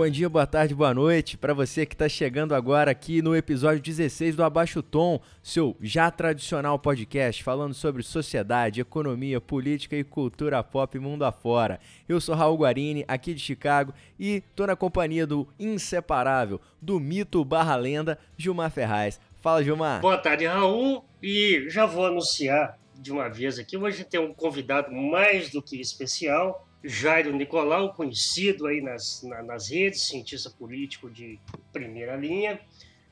Bom dia, boa tarde, boa noite para você que está chegando agora aqui no episódio 16 do Abaixo Tom, seu já tradicional podcast falando sobre sociedade, economia, política e cultura pop mundo afora. Eu sou Raul Guarini, aqui de Chicago, e tô na companhia do inseparável, do mito barra lenda, Gilmar Ferraz. Fala, Gilmar. Boa tarde, Raul, e já vou anunciar de uma vez aqui, hoje tem um convidado mais do que especial, Jairo Nicolau, conhecido aí nas, na, nas redes, cientista político de primeira linha.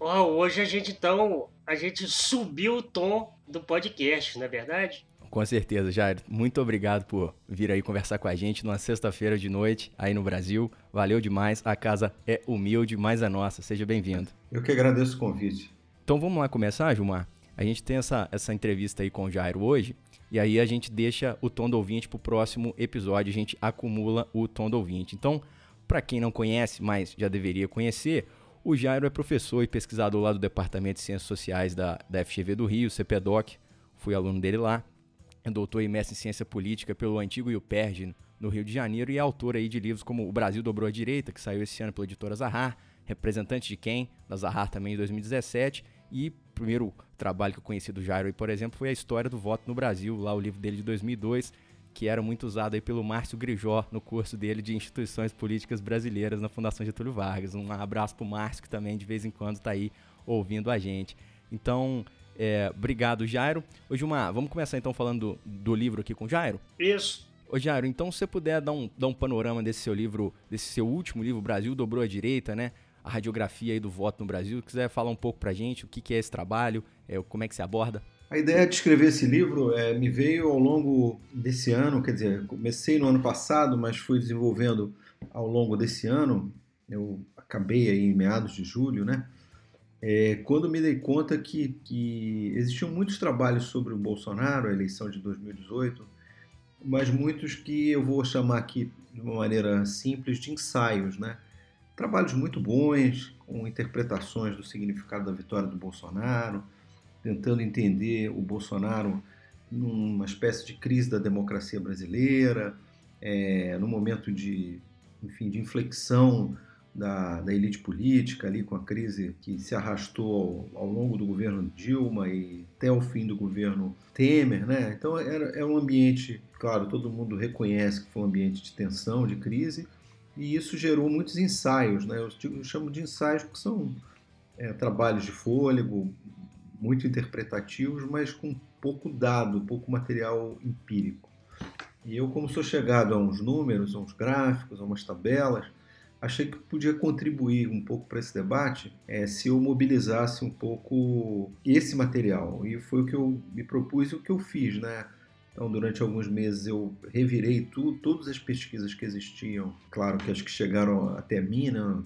Oh, hoje a gente então a gente subiu o tom do podcast, não é verdade? Com certeza, Jairo. Muito obrigado por vir aí conversar com a gente numa sexta-feira de noite aí no Brasil. Valeu demais. A casa é humilde, mas é nossa. Seja bem-vindo. Eu que agradeço o convite. Então vamos lá começar, Gilmar? A gente tem essa, essa entrevista aí com o Jairo hoje e aí a gente deixa o tom do ouvinte para o próximo episódio, a gente acumula o tom do ouvinte. Então, para quem não conhece, mas já deveria conhecer, o Jairo é professor e pesquisador lá do Departamento de Ciências Sociais da, da FGV do Rio, CPDOC, fui aluno dele lá, é doutor e mestre em Ciência Política pelo antigo IUPERJ no Rio de Janeiro e é autor aí de livros como O Brasil Dobrou a Direita, que saiu esse ano pela editora Zahar, representante de quem? Da Zahar também em 2017, e primeiro trabalho que eu conheci do Jairo, por exemplo, foi a história do voto no Brasil, lá o livro dele de 2002, que era muito usado aí pelo Márcio Grijó no curso dele de Instituições Políticas Brasileiras na Fundação Getúlio Vargas. Um abraço pro Márcio, que também de vez em quando está aí ouvindo a gente. Então, é, obrigado, Jairo. Ô, Gilmar, vamos começar então falando do, do livro aqui com o Jairo? Isso. Ô, Jairo, então se você puder dar um, dar um panorama desse seu livro, desse seu último livro, Brasil Dobrou a Direita, né? A radiografia aí do voto no Brasil. Quiser falar um pouco para gente o que, que é esse trabalho, é, como é que se aborda? A ideia de escrever esse livro é, me veio ao longo desse ano, quer dizer, comecei no ano passado, mas fui desenvolvendo ao longo desse ano. Eu acabei aí em meados de julho, né? É, quando me dei conta que, que existiam muitos trabalhos sobre o Bolsonaro, a eleição de 2018, mas muitos que eu vou chamar aqui de uma maneira simples de ensaios, né? Trabalhos muito bons, com interpretações do significado da vitória do Bolsonaro, tentando entender o Bolsonaro numa espécie de crise da democracia brasileira, é, no momento de, enfim, de inflexão da, da, elite política, ali com a crise que se arrastou ao, ao, longo do governo Dilma e até o fim do governo Temer, né? Então era, era um ambiente, claro, todo mundo reconhece que foi um ambiente de tensão, de crise, e isso gerou muitos ensaios, né? eu, eu chamo de ensaios porque são é, trabalhos de fôlego, muito interpretativos, mas com pouco dado, pouco material empírico. E eu, como sou chegado a uns números, a uns gráficos, a umas tabelas, achei que podia contribuir um pouco para esse debate é, se eu mobilizasse um pouco esse material. E foi o que eu me propus e o que eu fiz, né? Então, durante alguns meses eu revirei tudo, todas as pesquisas que existiam. Claro que as que chegaram até mim, né?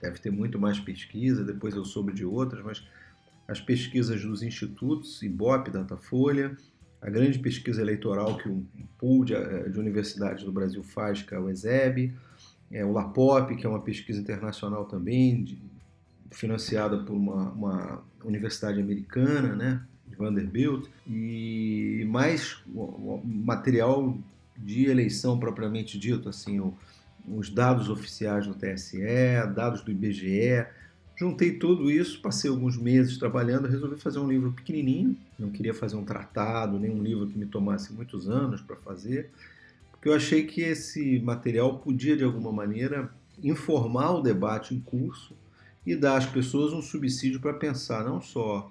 deve ter muito mais pesquisa, depois eu soube de outras, mas as pesquisas dos institutos, IBOP, Datafolha, a grande pesquisa eleitoral que o pool de, eh, de universidades do Brasil faz, que é o ESEB, é, o LAPOP, que é uma pesquisa internacional também, de, financiada por uma, uma universidade americana, né? De Vanderbilt, e mais material de eleição propriamente dito, assim, os dados oficiais do TSE, dados do IBGE. Juntei tudo isso, passei alguns meses trabalhando, resolvi fazer um livro pequenininho, não queria fazer um tratado, nem um livro que me tomasse muitos anos para fazer, porque eu achei que esse material podia, de alguma maneira, informar o debate em curso e dar às pessoas um subsídio para pensar não só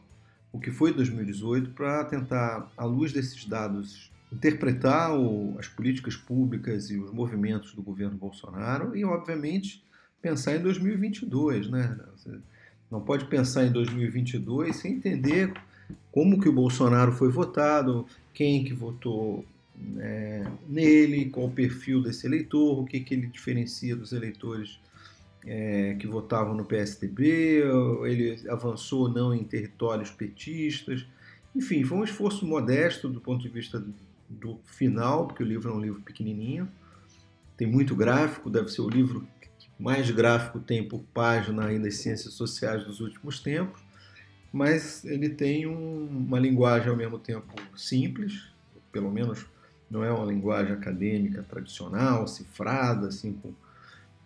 o que foi 2018 para tentar, à luz desses dados, interpretar o, as políticas públicas e os movimentos do governo Bolsonaro e, obviamente, pensar em 2022, né? Não pode pensar em 2022 sem entender como que o Bolsonaro foi votado, quem que votou é, nele, qual o perfil desse eleitor, o que, que ele diferencia dos eleitores é, que votavam no PSDB, ele avançou ou não em territórios petistas. Enfim, foi um esforço modesto do ponto de vista do final, porque o livro é um livro pequenininho, tem muito gráfico, deve ser o livro que mais gráfico tem por página aí nas ciências sociais dos últimos tempos, mas ele tem um, uma linguagem ao mesmo tempo simples, pelo menos não é uma linguagem acadêmica tradicional, cifrada, assim, com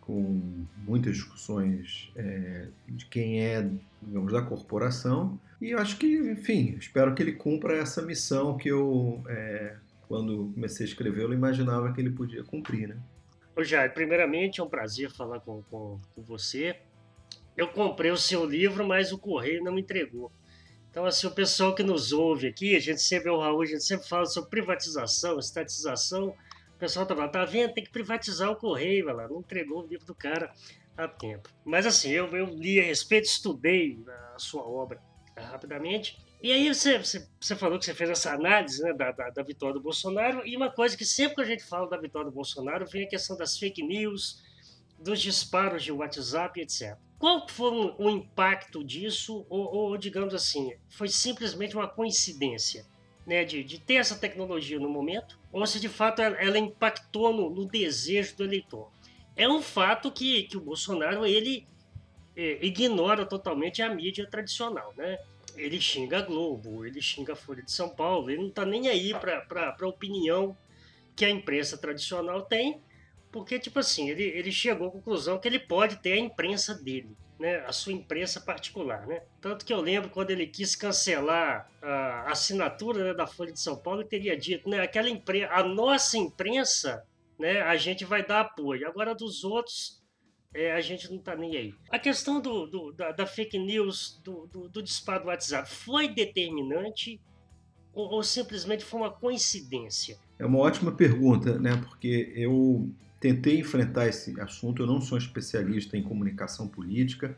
com muitas discussões é, de quem é, digamos, da corporação. E acho que, enfim, espero que ele cumpra essa missão que eu, é, quando comecei a escrever, eu imaginava que ele podia cumprir, né? Ô Jair, primeiramente é um prazer falar com, com, com você. Eu comprei o seu livro, mas o correio não me entregou. Então, assim, o pessoal que nos ouve aqui, a gente sempre, o Raul, a gente sempre fala sobre privatização, estatização. O pessoal tá falando, tá vendo? Tem que privatizar o correio, lá. Não entregou o livro do cara há tempo. Mas, assim, eu, eu li a respeito, estudei a sua obra rapidamente. E aí você, você, você, falou que você fez essa análise né, da, da, da, vitória do Bolsonaro, e uma coisa que sempre que a gente fala da vitória do Bolsonaro vem a questão das fake news, dos disparos de WhatsApp, etc. Qual foi o, o impacto disso, ou, ou, digamos assim, foi simplesmente uma coincidência né, de, de ter essa tecnologia no momento, ou se de fato ela, impactou no, no, desejo do eleitor? É um fato que, que o Bolsonaro ele é, ignora totalmente a mídia tradicional, né? ele xinga a Globo, ele xinga a Folha de São Paulo, ele não está nem aí para a opinião que a imprensa tradicional tem, porque, tipo assim, ele, ele chegou à conclusão que ele pode ter a imprensa dele, né? a sua imprensa particular. Né? Tanto que eu lembro quando ele quis cancelar a assinatura né, da Folha de São Paulo, ele teria dito, né, aquela imprensa, a nossa imprensa, né, a gente vai dar apoio, agora dos outros é, a gente não está nem aí. A questão do, do da, da, fake news, do, do, do, disparo do WhatsApp, foi determinante ou, ou, simplesmente foi uma coincidência? É uma ótima pergunta, né? Porque eu tentei enfrentar esse assunto, eu não sou especialista em comunicação política,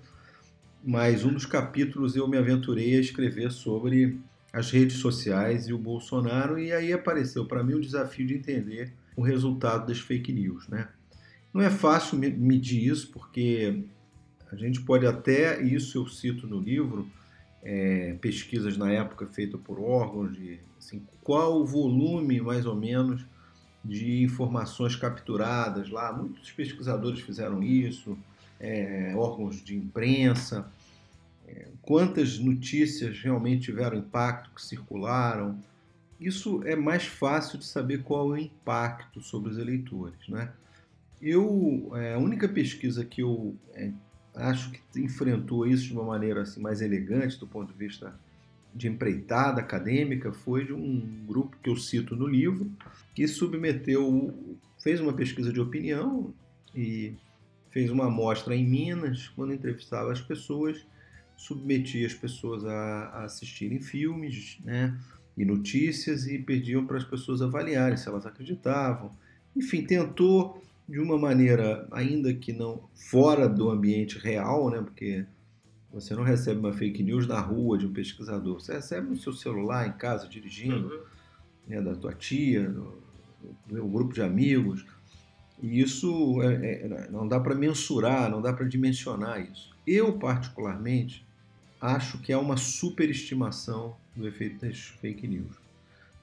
mas um dos capítulos eu me aventurei a escrever sobre as redes sociais e o Bolsonaro, e aí apareceu para mim o desafio de entender o resultado das fake news, né? Não é fácil medir isso, porque a gente pode até, isso eu cito no livro, é, pesquisas na época feitas por órgãos, de assim, qual o volume mais ou menos de informações capturadas lá. Muitos pesquisadores fizeram isso, é, órgãos de imprensa, é, quantas notícias realmente tiveram impacto, que circularam. Isso é mais fácil de saber qual é o impacto sobre os eleitores, né? Eu, é, a única pesquisa que eu é, acho que enfrentou isso de uma maneira assim, mais elegante do ponto de vista de empreitada acadêmica foi de um grupo que eu cito no livro, que submeteu, fez uma pesquisa de opinião e fez uma amostra em Minas, quando entrevistava as pessoas, submetia as pessoas a, a assistirem filmes né, e notícias e pediam para as pessoas avaliarem se elas acreditavam. Enfim, tentou de uma maneira, ainda que não fora do ambiente real, né? Porque você não recebe uma fake news na rua de um pesquisador, você recebe no seu celular, em casa, dirigindo, uhum. né, da tua tia, do, do meu grupo de amigos. E isso é, é, não dá para mensurar, não dá para dimensionar isso. Eu, particularmente, acho que é uma superestimação do efeito das fake news.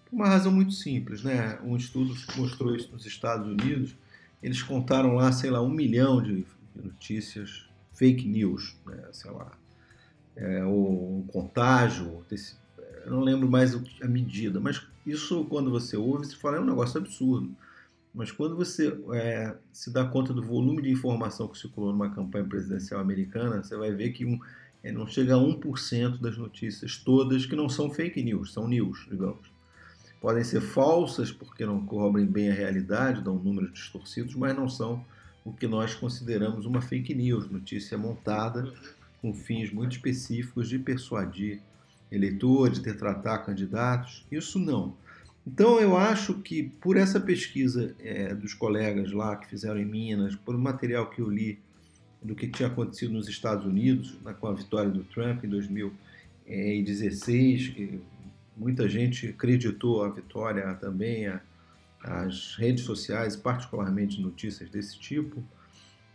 Por uma razão muito simples, né? Um estudo mostrou isso nos Estados Unidos eles contaram lá, sei lá, um milhão de notícias fake news, né? sei lá, é, o, contágio, desse, eu não lembro mais a medida, mas isso quando você ouve, você fala, é um negócio absurdo. Mas quando você é, se dá conta do volume de informação que circulou numa campanha presidencial americana, você vai ver que um, é, não chega a 1% das notícias todas que não são fake news, são news, digamos podem ser falsas porque não cobrem bem a realidade, dão números distorcidos, mas não são o que nós consideramos uma fake news, notícia montada com fins muito específicos de persuadir eleitores, de tratar candidatos. Isso não. Então eu acho que por essa pesquisa é, dos colegas lá que fizeram em Minas, por um material que eu li do que tinha acontecido nos Estados Unidos né, com a vitória do Trump em 2016, que Muita gente acreditou a vitória também, a, as redes sociais, particularmente notícias desse tipo.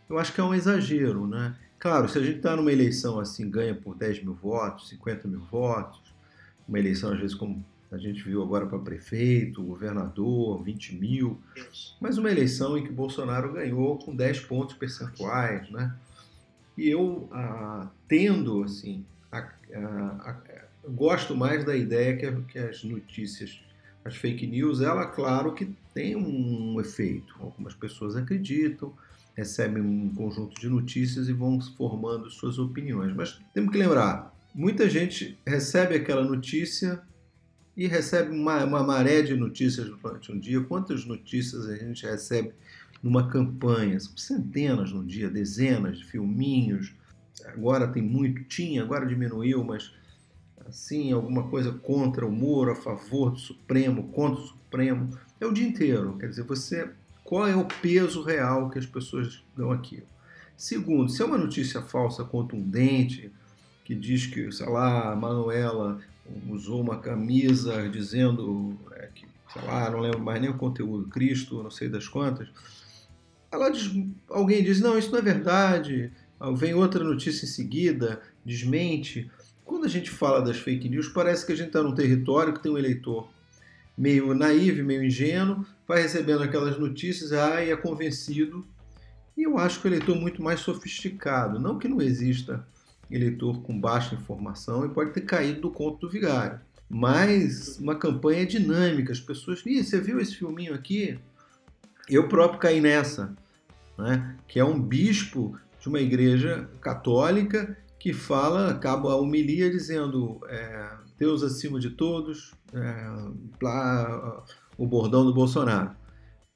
Eu acho que é um exagero, né? Claro, se a gente está numa eleição assim, ganha por 10 mil votos, 50 mil votos, uma eleição às vezes como a gente viu agora para prefeito, governador, 20 mil, mas uma eleição em que Bolsonaro ganhou com 10 pontos percentuais, né? E eu ah, tendo, assim, a, a, a, gosto mais da ideia que, que as notícias, as fake news, ela, claro que tem um efeito. Algumas pessoas acreditam, recebem um conjunto de notícias e vão formando suas opiniões. Mas temos que lembrar, muita gente recebe aquela notícia e recebe uma, uma maré de notícias durante um dia. Quantas notícias a gente recebe numa campanha? Centenas no dia, dezenas de filminhos. Agora tem muito, tinha, agora diminuiu, mas assim, alguma coisa contra o Moro, a favor do Supremo, contra o Supremo. É o dia inteiro. Quer dizer, você. Qual é o peso real que as pessoas dão aqui? Segundo, se é uma notícia falsa contundente, que diz que, sei lá, a Manuela usou uma camisa dizendo é, que, sei lá, não lembro mais nem o conteúdo, Cristo, não sei das quantas. Ela diz, alguém diz, não, isso não é verdade. Vem outra notícia em seguida, desmente. Quando a gente fala das fake news, parece que a gente está num território que tem um eleitor meio naivo, meio ingênuo, vai recebendo aquelas notícias, ah, e é convencido. E eu acho que o eleitor é muito mais sofisticado. Não que não exista eleitor com baixa informação e pode ter caído do conto do vigário. Mas uma campanha dinâmica, as pessoas, Ih, você viu esse filminho aqui? Eu próprio caí nessa, né? que é um bispo de uma igreja católica que fala, acaba a homilia dizendo é, Deus acima de todos, é, o bordão do Bolsonaro.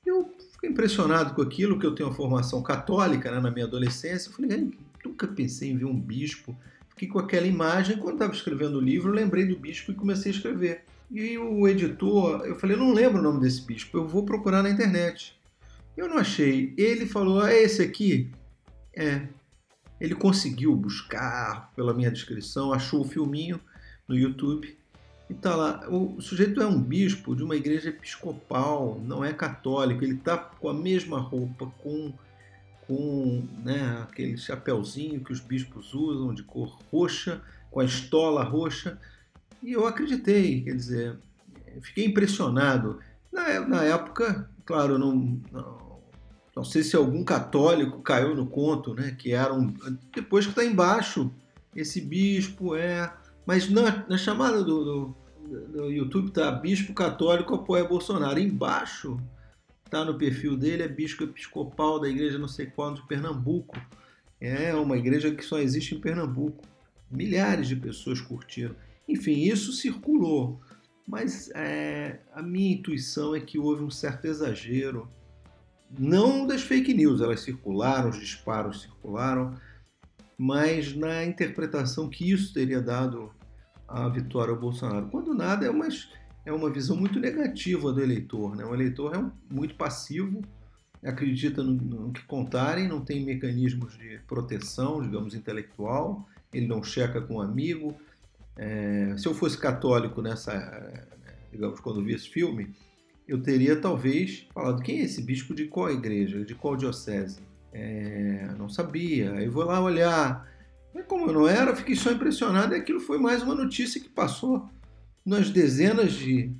Eu fiquei impressionado com aquilo, que eu tenho uma formação católica né, na minha adolescência. Eu falei, nunca pensei em ver um bispo. Fiquei com aquela imagem. Quando estava escrevendo o livro, lembrei do bispo e comecei a escrever. E o editor, eu falei, não lembro o nome desse bispo, eu vou procurar na internet. Eu não achei. Ele falou, é esse aqui? É. Ele conseguiu buscar pela minha descrição, achou o filminho no YouTube e tá lá. O sujeito é um bispo de uma igreja episcopal, não é católico. Ele tá com a mesma roupa, com com né, aquele chapéuzinho que os bispos usam de cor roxa, com a estola roxa. E eu acreditei, quer dizer, fiquei impressionado. Na, na época, claro, não, não, não, sei se algum católico caiu no conto, né, que era um. Depois que está embaixo, esse bispo é. Mas na, na chamada do, do, do YouTube tá Bispo Católico apoia Bolsonaro. Embaixo está no perfil dele, é bispo episcopal da igreja não sei qual de Pernambuco. É uma igreja que só existe em Pernambuco. Milhares de pessoas curtiram. Enfim, isso circulou. Mas é, a minha intuição é que houve um certo exagero. Não das fake news, elas circularam, os disparos circularam, mas na interpretação que isso teria dado à vitória ao Bolsonaro. Quando nada é umas é uma visão muito negativa do eleitor. Né? O eleitor é um, muito passivo, acredita no, no, que contarem, não tem mecanismos de proteção, digamos, intelectual, ele não checa com um amigo. É, se eu fosse católico nessa, digamos, quando vi esse filme, eu teria talvez falado quem é esse bispo de qual igreja, de qual diocese. É, não sabia. Aí vou lá olhar. Mas como eu não era, fiquei só impressionado e aquilo foi mais uma notícia que passou nas dezenas de,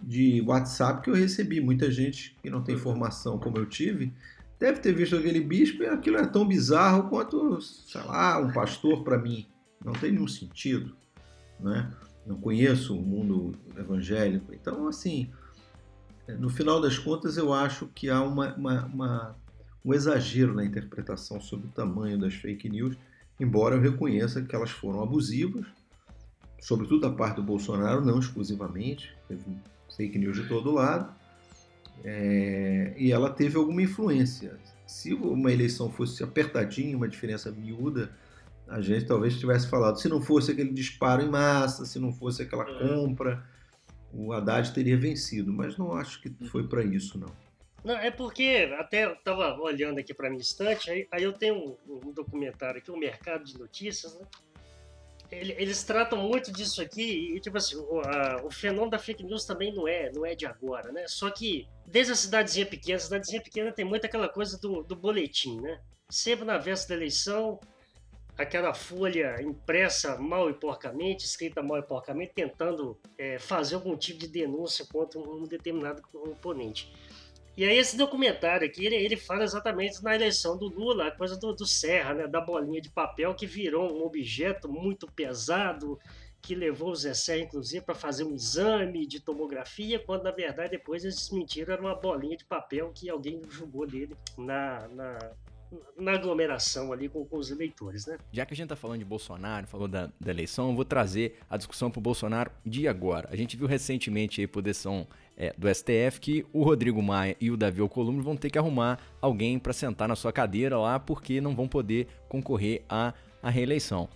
de WhatsApp que eu recebi. Muita gente que não tem formação como eu tive deve ter visto aquele bispo e aquilo é tão bizarro quanto, sei lá, um pastor para mim. Não tem nenhum sentido, né? Não conheço o mundo evangélico. Então, assim, no final das contas, eu acho que há uma, uma, uma, um exagero na interpretação sobre o tamanho das fake news, embora eu reconheça que elas foram abusivas, sobretudo da parte do Bolsonaro, não exclusivamente, teve fake news de todo lado, é, e ela teve alguma influência. Se uma eleição fosse apertadinha, uma diferença miúda, a gente talvez tivesse falado. Se não fosse aquele disparo em massa, se não fosse aquela é. compra, o Haddad teria vencido. Mas não acho que foi para isso, não. Não, é porque até eu estava olhando aqui para minha estante, aí, aí eu tenho um, um, documentário aqui, o Mercado de Notícias, né? eles tratam muito disso aqui e tipo assim o, a, o, fenômeno da fake news também não é não é de agora né só que desde a cidadezinha pequena a cidadezinha pequena tem muito aquela coisa do, do boletim né sempre na véspera da eleição aquela folha impressa mal e porcamente escrita mal e porcamente tentando é, fazer algum tipo de denúncia contra um determinado oponente. E aí esse documentário aqui, ele, ele fala exatamente na eleição do Lula, a coisa do, do Serra, né, da bolinha de papel que virou um objeto muito pesado, que levou o Zé Serra, inclusive, para fazer um exame de tomografia, quando na verdade depois eles desmentiram, era uma bolinha de papel que alguém jogou dele na, na, na aglomeração ali com, com, os eleitores, né? Já que a gente tá falando de Bolsonaro, falou da, da eleição, eu vou trazer a discussão pro Bolsonaro de agora. A gente viu recentemente aí por decisão é, do STF que o Rodrigo Maia e o Davi Alcolumbre vão ter que arrumar alguém para sentar na sua cadeira lá porque não vão poder concorrer à, à reeleição.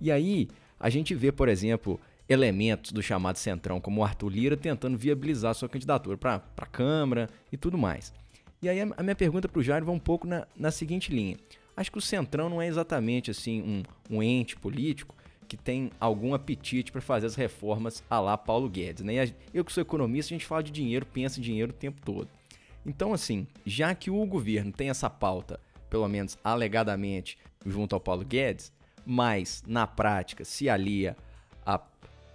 E aí a gente vê, por exemplo, elementos do chamado Centrão, como o Arthur Lira, tentando viabilizar sua candidatura para a Câmara e tudo mais. E aí a minha pergunta para o Jair vai um pouco na, na seguinte linha. Acho que o Centrão não é exatamente assim um, um ente político que tem algum apetite para fazer as reformas a lá Paulo Guedes. Né? Eu que sou economista, a gente fala de dinheiro, pensa em dinheiro o tempo todo. Então, assim, já que o governo tem essa pauta, pelo menos alegadamente, junto ao Paulo Guedes, mas na prática se alia a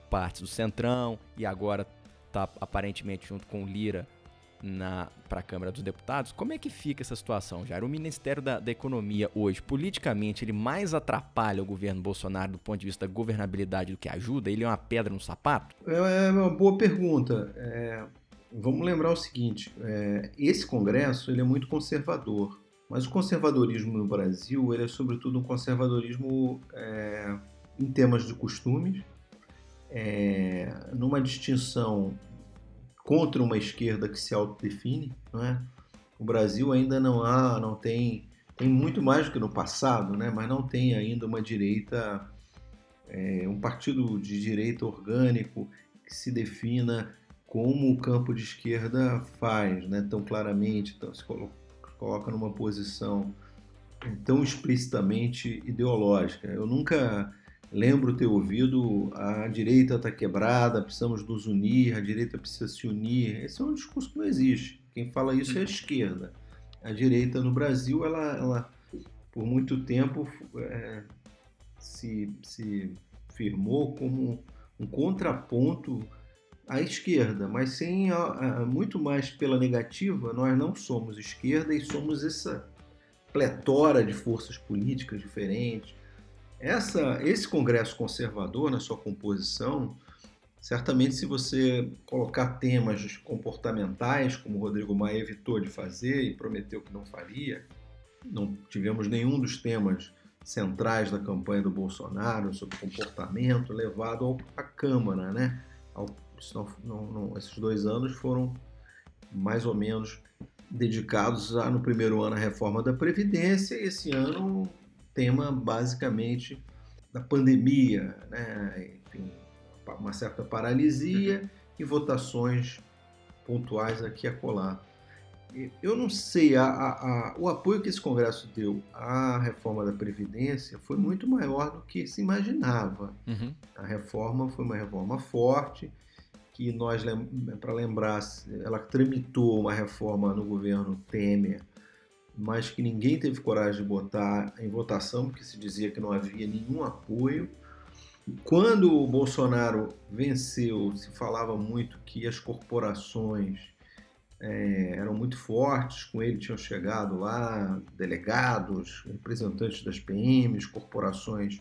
partes do Centrão e agora está aparentemente junto com o Lira para a Câmara dos Deputados. Como é que fica essa situação, Jair? O Ministério da, da, Economia hoje, politicamente, ele mais atrapalha o governo Bolsonaro do ponto de vista da governabilidade do que ajuda? Ele é uma pedra no sapato? É, é uma boa pergunta. É, vamos lembrar o seguinte: é, esse Congresso ele é muito conservador, mas o conservadorismo no Brasil ele é sobretudo um conservadorismo é, em temas de costumes, é, numa distinção contra uma esquerda que se autodefine, não é? O Brasil ainda não há, não tem, tem muito mais do que no passado, né? Mas não tem ainda uma direita, é, um partido de direita orgânico que se defina como o campo de esquerda faz, né? Tão claramente, então, se coloca numa posição tão explicitamente ideológica. Eu nunca Lembro ter ouvido a direita está quebrada, precisamos nos unir, a direita precisa se unir. Esse é um discurso que não existe. Quem fala isso é a uhum. esquerda. A direita no Brasil, ela, ela por muito tempo é, se, se firmou como um contraponto à esquerda, mas sem a, a, muito mais pela negativa, nós não somos esquerda e somos essa pletora de forças políticas diferentes essa, esse Congresso conservador, na sua composição, certamente se você colocar temas comportamentais, como o Rodrigo Maia evitou de fazer e prometeu que não faria, não tivemos nenhum dos temas centrais da campanha do Bolsonaro sobre comportamento levado à Câmara, né? Ao, não, não, esses dois anos foram mais ou menos dedicados a, no primeiro ano, à reforma da Previdência, e esse ano tema basicamente da pandemia, né? Enfim, uma certa paralisia uhum. e votações pontuais aqui e acolá. Eu não sei, a, a, a, o apoio que esse Congresso deu à reforma da Previdência foi muito maior do que se imaginava. Uhum. A reforma foi uma reforma forte, que nós, para lembrar, ela tramitou uma reforma no governo Temer mas que ninguém teve coragem de botar em votação, porque se dizia que não havia nenhum apoio. Quando o Bolsonaro venceu, se falava muito que as corporações é, eram muito fortes, com ele tinham chegado lá delegados, representantes das PMs, corporações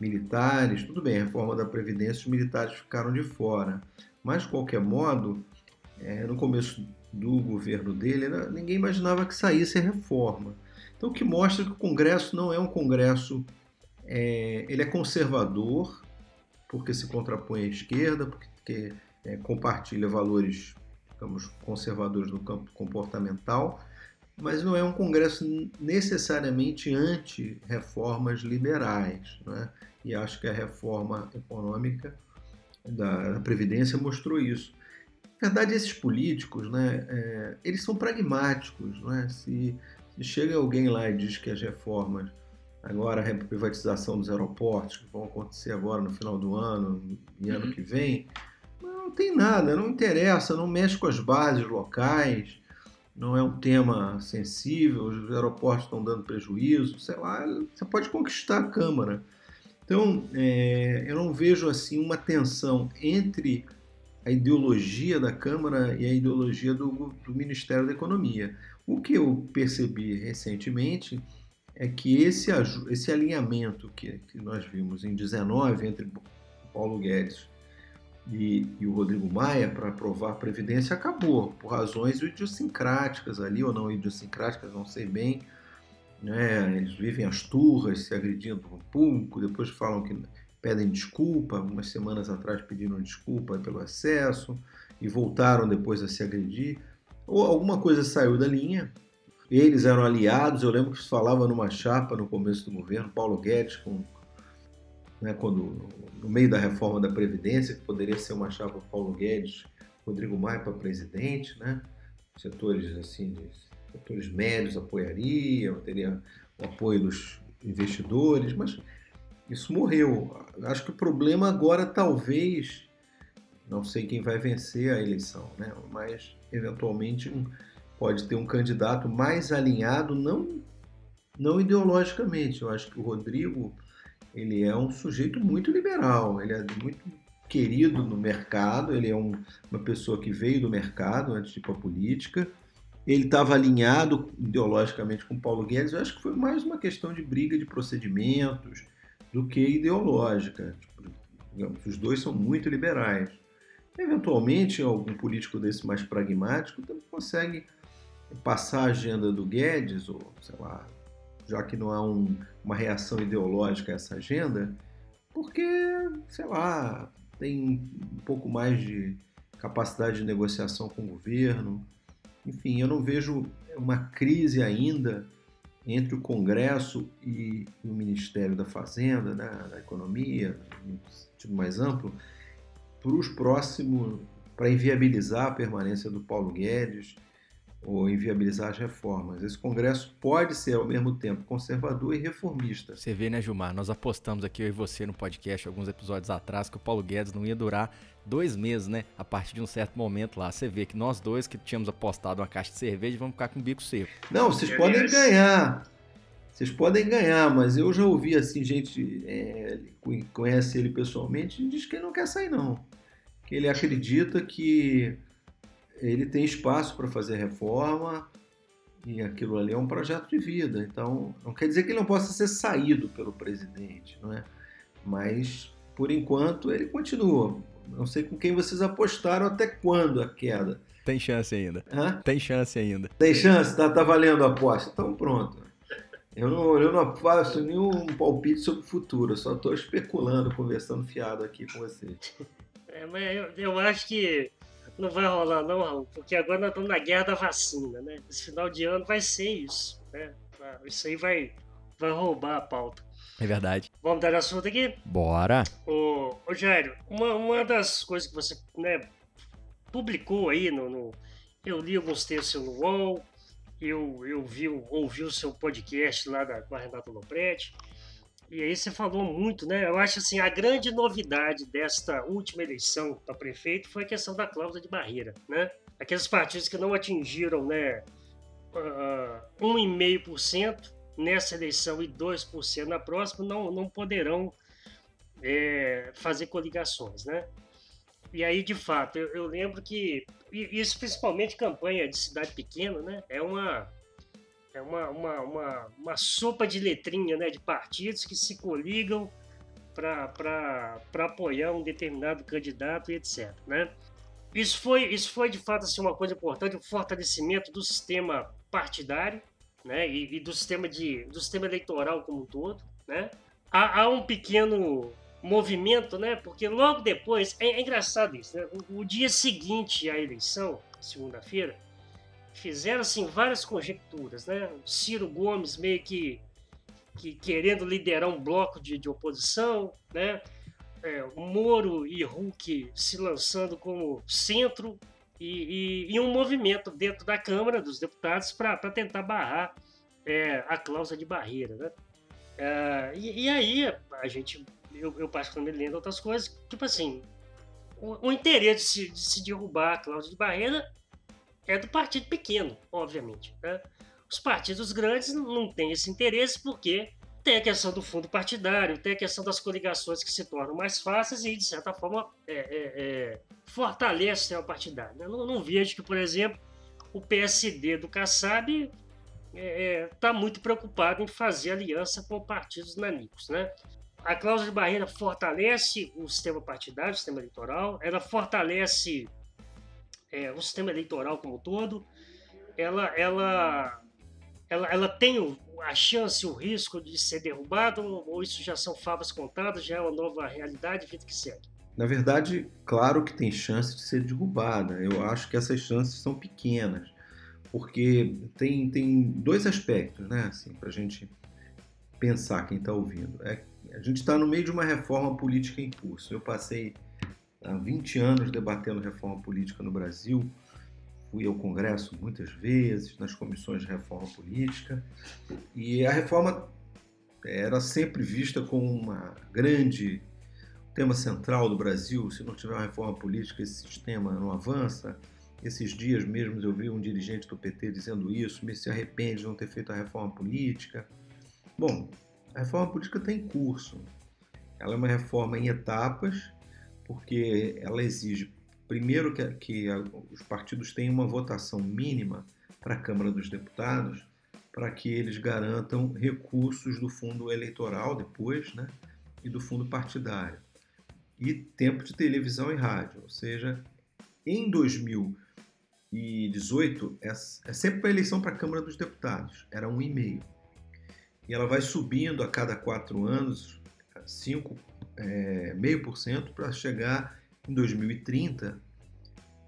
militares, tudo bem, a reforma da Previdência, os militares ficaram de fora. Mas, de qualquer modo, é, no começo do governo dele, era, ninguém imaginava que saísse a reforma. Então, o que mostra que o Congresso não é um Congresso, é, ele é conservador, porque se contrapõe à esquerda, porque é, compartilha valores, digamos, conservadores no campo comportamental, mas não é um Congresso necessariamente anti-reformas liberais. Né? E acho que a reforma econômica da, da Previdência mostrou isso. Na verdade, esses políticos, né, é, eles são pragmáticos. Né? Se, se chega alguém lá e diz que as reformas, agora a privatização dos aeroportos, que vão acontecer agora no final do ano e ano uhum. que vem, não tem nada, não interessa, não mexe com as bases locais, não é um tema sensível, os aeroportos estão dando prejuízo, sei lá, você pode conquistar a Câmara. Então, é, eu não vejo assim uma tensão entre a ideologia da Câmara e a ideologia do, do Ministério da Economia. O que eu percebi recentemente é que esse, esse alinhamento que, que nós vimos em 19 entre Paulo Guedes e, e o Rodrigo Maia para aprovar a Previdência acabou, por razões idiosincráticas ali, ou não idiosincráticas, não sei bem, né? eles vivem as turras, se agredindo com o público, depois falam que pedem desculpa, algumas semanas atrás pediram desculpa pelo excesso e voltaram depois a se agredir. Ou alguma coisa saiu da linha. Eles eram aliados, eu lembro que se falava numa chapa no começo do governo, Paulo Guedes com né, quando no meio da reforma da previdência, que poderia ser uma chapa Paulo Guedes, Rodrigo Maia para presidente, né? Setores assim, setores médios apoiariam, teria o apoio dos investidores, mas isso morreu. Acho que o problema agora talvez, não sei quem vai vencer a eleição, né? mas eventualmente pode ter um candidato mais alinhado, não, não ideologicamente. Eu acho que o Rodrigo ele é um sujeito muito liberal, ele é muito querido no mercado, ele é um, uma pessoa que veio do mercado antes de ir para a política. Ele estava alinhado ideologicamente com Paulo Guedes. Eu acho que foi mais uma questão de briga de procedimentos, do que ideológica. Tipo, os dois são muito liberais. Eventualmente, algum político desse mais pragmático também consegue passar a agenda do Guedes, ou sei lá, já que não há um, uma reação ideológica a essa agenda, porque, sei lá, tem um pouco mais de capacidade de negociação com o governo. Enfim, eu não vejo uma crise ainda entre o Congresso e o Ministério da Fazenda, né, da Economia, no sentido mais amplo, para os próximos, para inviabilizar a permanência do Paulo Guedes ou inviabilizar as reformas. Esse Congresso pode ser, ao mesmo tempo, conservador e reformista. Você vê, né, Gilmar? Nós apostamos aqui, eu e você, no podcast, alguns episódios atrás, que o Paulo Guedes não ia durar dois meses, né? A partir de um certo momento lá. Você vê que nós dois que tínhamos apostado uma caixa de cerveja vamos ficar com o bico seco. Não, vocês podem ganhar. Vocês podem ganhar, mas eu já ouvi assim, gente é, conhece ele pessoalmente e diz que ele não quer sair, não. Que ele acredita que ele tem espaço para fazer reforma e aquilo ali é um projeto de vida. Então, não quer dizer que ele não possa ser saído pelo presidente, não é? Mas, por enquanto, ele continua. Não sei com quem vocês apostaram até quando a queda. Tem chance ainda. Hã? Tem chance ainda. Tem chance? Tá, tá valendo a aposta? Então pronto. Eu não, eu não faço nenhum palpite sobre o futuro, eu só estou especulando, conversando fiado aqui com vocês. É, mas eu, eu acho que não vai rolar não, Raul, porque agora nós estamos na guerra da vacina, né? Esse final de ano vai ser isso, né? Isso aí vai, vai roubar a pauta. É verdade. Vamos dar assunto aqui? Bora! Ô, Jairo, uma, uma das coisas que você né, publicou aí no, no, Eu li alguns textos no UOL, eu, eu vi, ouvi o seu podcast lá da, com a Renata Lopretti, e aí você falou muito, né? Eu acho assim, a grande novidade desta última eleição para prefeito foi a questão da cláusula de barreira, né? Aqueles partidos que não atingiram, né, uh, 1,5% nessa eleição e 2% na próxima não, não poderão é, fazer coligações, né? E aí, de fato, eu, eu, lembro que isso principalmente campanha de cidade pequena, né? É uma é uma, uma, uma, uma sopa de letrinha, né? De partidos que se coligam para apoiar um determinado candidato e etc, né? Isso foi, isso foi de fato assim, uma coisa importante, o fortalecimento do sistema partidário, né, e, e, do sistema de do sistema eleitoral como um todo, né? Há, há um pequeno movimento, né? Porque logo depois é, é engraçado isso, né? O, o, dia seguinte à eleição, segunda-feira, fizeram assim várias conjecturas, né? Ciro Gomes meio que, que querendo liderar um bloco de, de oposição, né? É, Moro e Hulk se lançando como centro e, e, e um movimento dentro da Câmara dos Deputados para tentar barrar é, a cláusula de barreira, né? É, e, e, aí a gente, eu, eu particularmente lendo outras coisas, tipo assim, o, o interesse de se, de se, derrubar a cláusula de barreira é do partido pequeno, obviamente. Né? Os partidos grandes não têm esse interesse porque tem a questão do fundo partidário, tem a questão das coligações que se tornam mais fáceis e, de certa forma, é, é, é, fortalece o sistema partidário. Eu não, não, vejo que, por exemplo, o PSD do Kassab está é, é, muito preocupado em fazer aliança com partidos nanicos. Né? A cláusula de barreira fortalece o sistema partidário, o sistema eleitoral, ela fortalece é, o sistema eleitoral como um todo, ela, ela ela, ela tem o, a chance, o risco de ser derrubado, ou isso já são favas contadas, já é uma nova realidade, vida que segue? Na verdade, claro que tem chance de ser derrubada. Eu acho que essas chances são pequenas, porque tem, tem dois aspectos, né, assim, para a gente pensar quem está ouvindo. É, a gente está no meio de uma reforma política em curso. Eu passei há 20 anos debatendo reforma política no Brasil fui ao Congresso muitas vezes, nas comissões de reforma política, e a reforma era sempre vista como uma grande tema central do Brasil. Se não tiver uma reforma política, esse sistema não avança. Esses dias mesmo eu vi um dirigente do PT dizendo isso, me se arrepende de não ter feito a reforma política. Bom, a reforma política tem curso. Ela é uma reforma em etapas, porque ela exige Primeiro, que, que os partidos tenham uma votação mínima para a Câmara dos Deputados, para que eles garantam recursos do fundo eleitoral depois, né, e do fundo partidário. E tempo de televisão e rádio, ou seja, em 2018 é, é sempre para a eleição para a Câmara dos Deputados, era um e meio. E ela vai subindo a cada quatro anos, 5,5% é, cento para chegar em 2030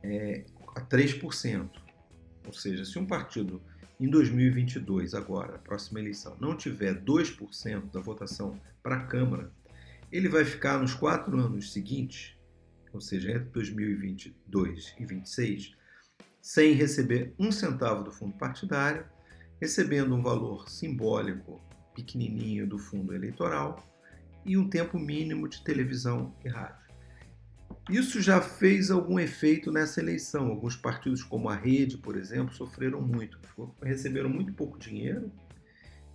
é, a 3%. Ou seja, se um partido em 2022, agora, a próxima eleição, não tiver 2% da votação para a Câmara, ele vai ficar nos quatro anos seguintes, ou seja, entre 2022 e 2026, sem receber um centavo do fundo partidário, recebendo um valor simbólico pequenininho do fundo eleitoral e um tempo mínimo de televisão e rádio. Isso já fez algum efeito nessa eleição. Alguns partidos, como a Rede, por exemplo, sofreram muito, receberam muito pouco dinheiro,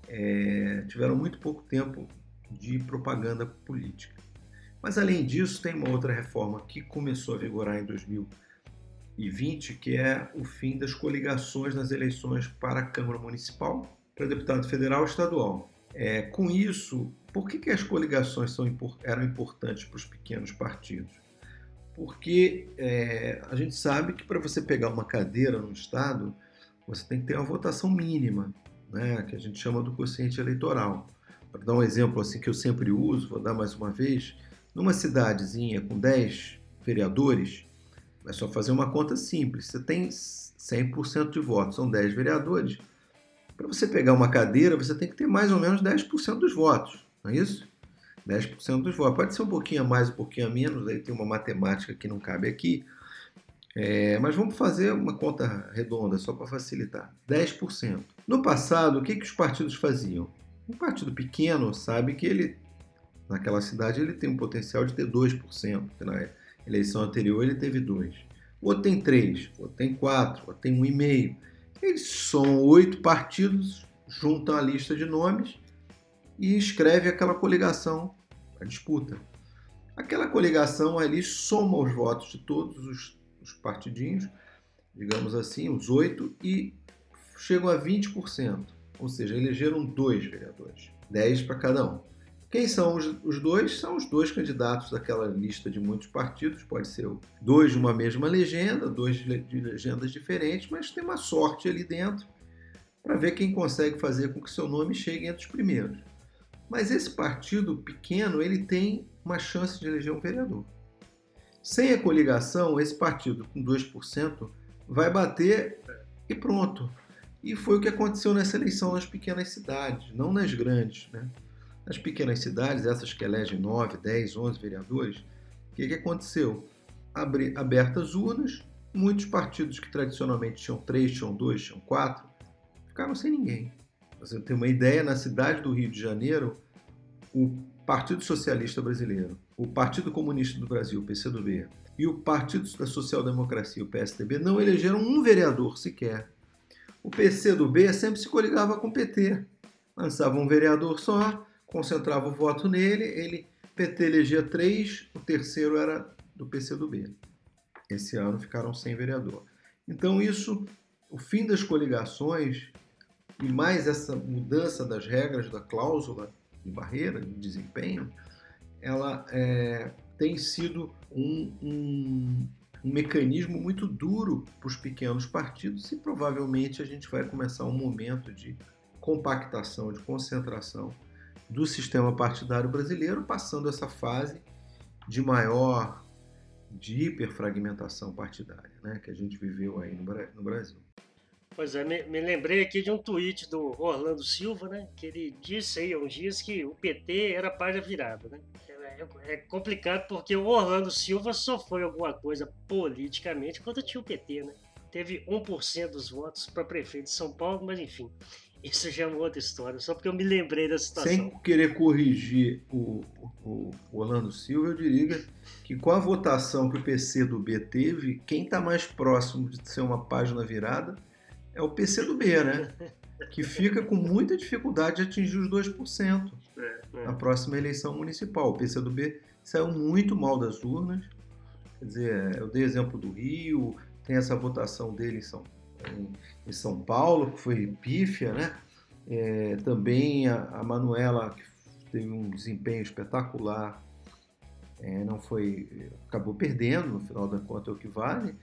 é, tiveram muito pouco tempo de propaganda política. Mas, além disso, tem uma outra reforma que começou a vigorar em 2020, que é o fim das coligações nas eleições para a Câmara Municipal, para deputado federal e estadual. É, com isso, por que, que as coligações são, eram importantes para os pequenos partidos? Porque é, a gente sabe que para você pegar uma cadeira no Estado, você tem que ter uma votação mínima, né, que a gente chama do quociente eleitoral. Para dar um exemplo assim que eu sempre uso, vou dar mais uma vez, numa cidadezinha com 10 vereadores, é só fazer uma conta simples. Você tem 100% de votos, são 10 vereadores. Para você pegar uma cadeira, você tem que ter mais ou menos 10% dos votos, não é isso? 10% dos votos. Pode ser um pouquinho a mais, um pouquinho a menos, aí tem uma matemática que não cabe aqui. É, mas vamos fazer uma conta redonda, só para facilitar. 10%. No passado, o que, que os partidos faziam? Um partido pequeno sabe que ele, naquela cidade, ele tem um potencial de ter 2%, porque na eleição anterior ele teve 2%. O outro tem 3%, o outro tem 4%, o outro tem 1,5%. Eles são oito partidos, juntam a lista de nomes e escreve aquela coligação, a disputa. Aquela coligação ali soma os votos de todos os, os partidinhos, digamos assim, os oito, e chegam a 20%. Ou seja, elegeram dois vereadores, 10 para cada um. Quem são os, os, dois? São os dois candidatos daquela lista de muitos partidos. Pode ser dois de uma mesma legenda, dois de legendas diferentes, mas tem uma sorte ali dentro para ver quem consegue fazer com que seu nome chegue entre os primeiros. Mas esse partido pequeno ele tem uma chance de eleger um vereador. Sem a coligação, esse partido com 2% vai bater e pronto. E foi o que aconteceu nessa eleição nas pequenas cidades, não nas grandes. Né? Nas pequenas cidades, essas que elegem 9, 10, 11 vereadores, o que, que aconteceu? Abri, abertas urnas, muitos partidos que tradicionalmente tinham 3, tinham 2, tinham 4, ficaram sem ninguém você tem uma ideia, na cidade do Rio de Janeiro, o Partido Socialista Brasileiro, o Partido Comunista do Brasil, PCdoB, e o Partido da Social Democracia, o PSDB, não elegeram um vereador sequer. O PCdoB sempre se coligava com o PT. Lançava um vereador só, concentrava o voto nele, ele PT elegia três, o terceiro era do PCdoB. Esse ano ficaram sem vereador. Então isso, o fim das coligações e mais essa mudança das regras da cláusula de barreira de desempenho, ela é, tem sido um, um, um mecanismo muito duro para os pequenos partidos e provavelmente a gente vai começar um momento de compactação, de concentração do sistema partidário brasileiro, passando essa fase de maior, de hiperfragmentação partidária, né, que a gente viveu aí no, Brasil. Pois é, me, me, lembrei aqui de um tweet do Orlando Silva, né, que ele disse aí uns dias que o PT era página virada, né. É, é complicado porque o Orlando Silva só foi alguma coisa politicamente quando tinha o PT, né. Teve 1% dos votos para prefeito de São Paulo, mas enfim. Isso já é uma outra história, só porque eu me lembrei da situação. Sem querer corrigir o, o, o Orlando Silva, eu diria que com a votação que o PC do B teve, quem está mais próximo de ser uma página virada é o PC do B, né? Que fica com muita dificuldade de atingir os 2% é, é. na próxima eleição municipal. O PC do B saiu muito mal das urnas. Quer dizer, eu dei exemplo do Rio, tem essa votação dele em São em São Paulo, que foi pífia, né? É, também a, a, Manuela, que teve um desempenho espetacular, é, não foi, acabou perdendo, no final da conta é o que vale.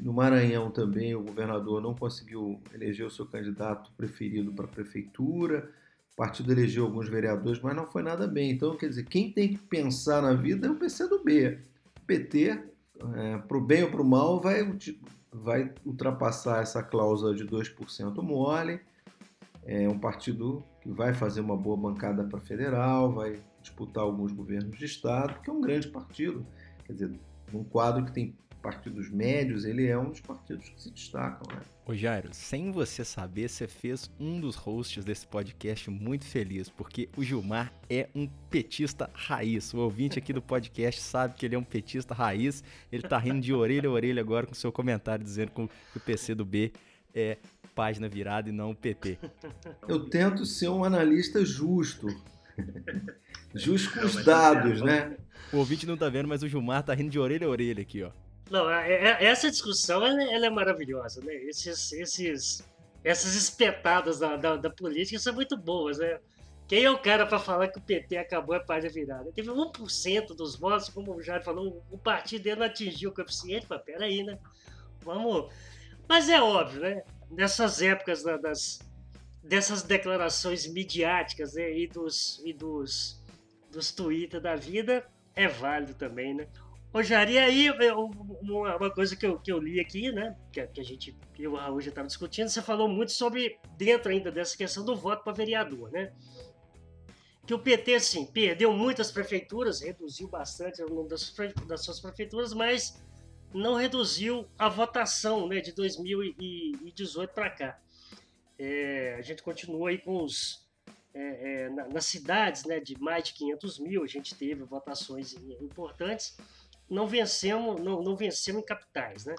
No Maranhão também o governador não conseguiu eleger o seu candidato preferido para a prefeitura. O partido elegeu alguns vereadores, mas não foi nada bem. Então, quer dizer, quem tem que pensar na vida é o PCdoB. O PT, é, para o bem ou para o mal, vai vai ultrapassar essa cláusula de 2% mole. É um partido que vai fazer uma boa bancada para federal, vai disputar alguns governos de estado, que é um grande partido. Quer dizer, num quadro que tem partidos médios, ele é um dos partidos que se destacam. Né? Ô Jairo, sem você saber, você fez um dos hosts desse podcast muito feliz, porque o Gilmar é um petista raiz. O ouvinte aqui do podcast sabe que ele é um petista raiz. Ele tá rindo de orelha a orelha agora com seu comentário dizendo que o PC do B é página virada e não o PP. Eu tento ser um analista justo. Justo com os dados, né? O ouvinte não tá vendo, mas o Gilmar tá rindo de orelha a orelha aqui, ó. Não, é, é, essa discussão ela, ela, é maravilhosa, né? Esses, esses, essas espetadas da, da, da, política são muito boas, né? Quem é o cara para falar que o PT acabou a página virada? Teve 1% dos votos, como o Jair falou, o partido dele não atingiu o coeficiente, mas peraí, né? Vamos. Mas é óbvio, né? Nessas épocas da, das, dessas declarações midiáticas né? e dos, e dos, dos Twitter da vida, é válido também, né? Ô, Jari, aí uma, uma, coisa que eu, que eu li aqui, né? Que, que a gente, eu e o Raul já estava discutindo, você falou muito sobre, dentro ainda dessa questão do voto para vereador, né? Que o PT, assim, perdeu muitas prefeituras, reduziu bastante o número das, das suas prefeituras, mas não reduziu a votação né, de 2018 para cá. É, a gente continua aí com os. É, é, na, nas cidades né, de mais de 500 mil, a gente teve votações importantes não vencemos, não, não vencemos em capitais, né?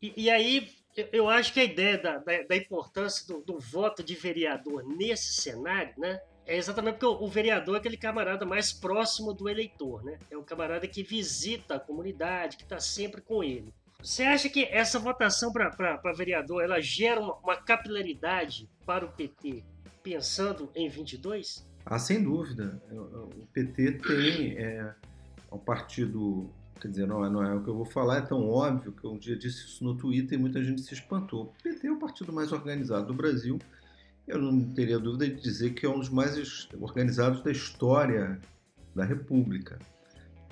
E, e aí eu acho que a ideia da, da, da importância do, do, voto de vereador nesse cenário, né? É exatamente porque o, o, vereador é aquele camarada mais próximo do eleitor, né? É o camarada que visita a comunidade, que está sempre com ele. Você acha que essa votação para vereador ela gera uma, uma, capilaridade para o PT pensando em 22? Ah, sem dúvida. O PT tem é, um partido Quer dizer, não é, não é o que eu vou falar, é tão óbvio que eu um dia disse isso no Twitter e muita gente se espantou. O PT é o partido mais organizado do Brasil. Eu não teria dúvida de dizer que é um dos mais organizados da história da República,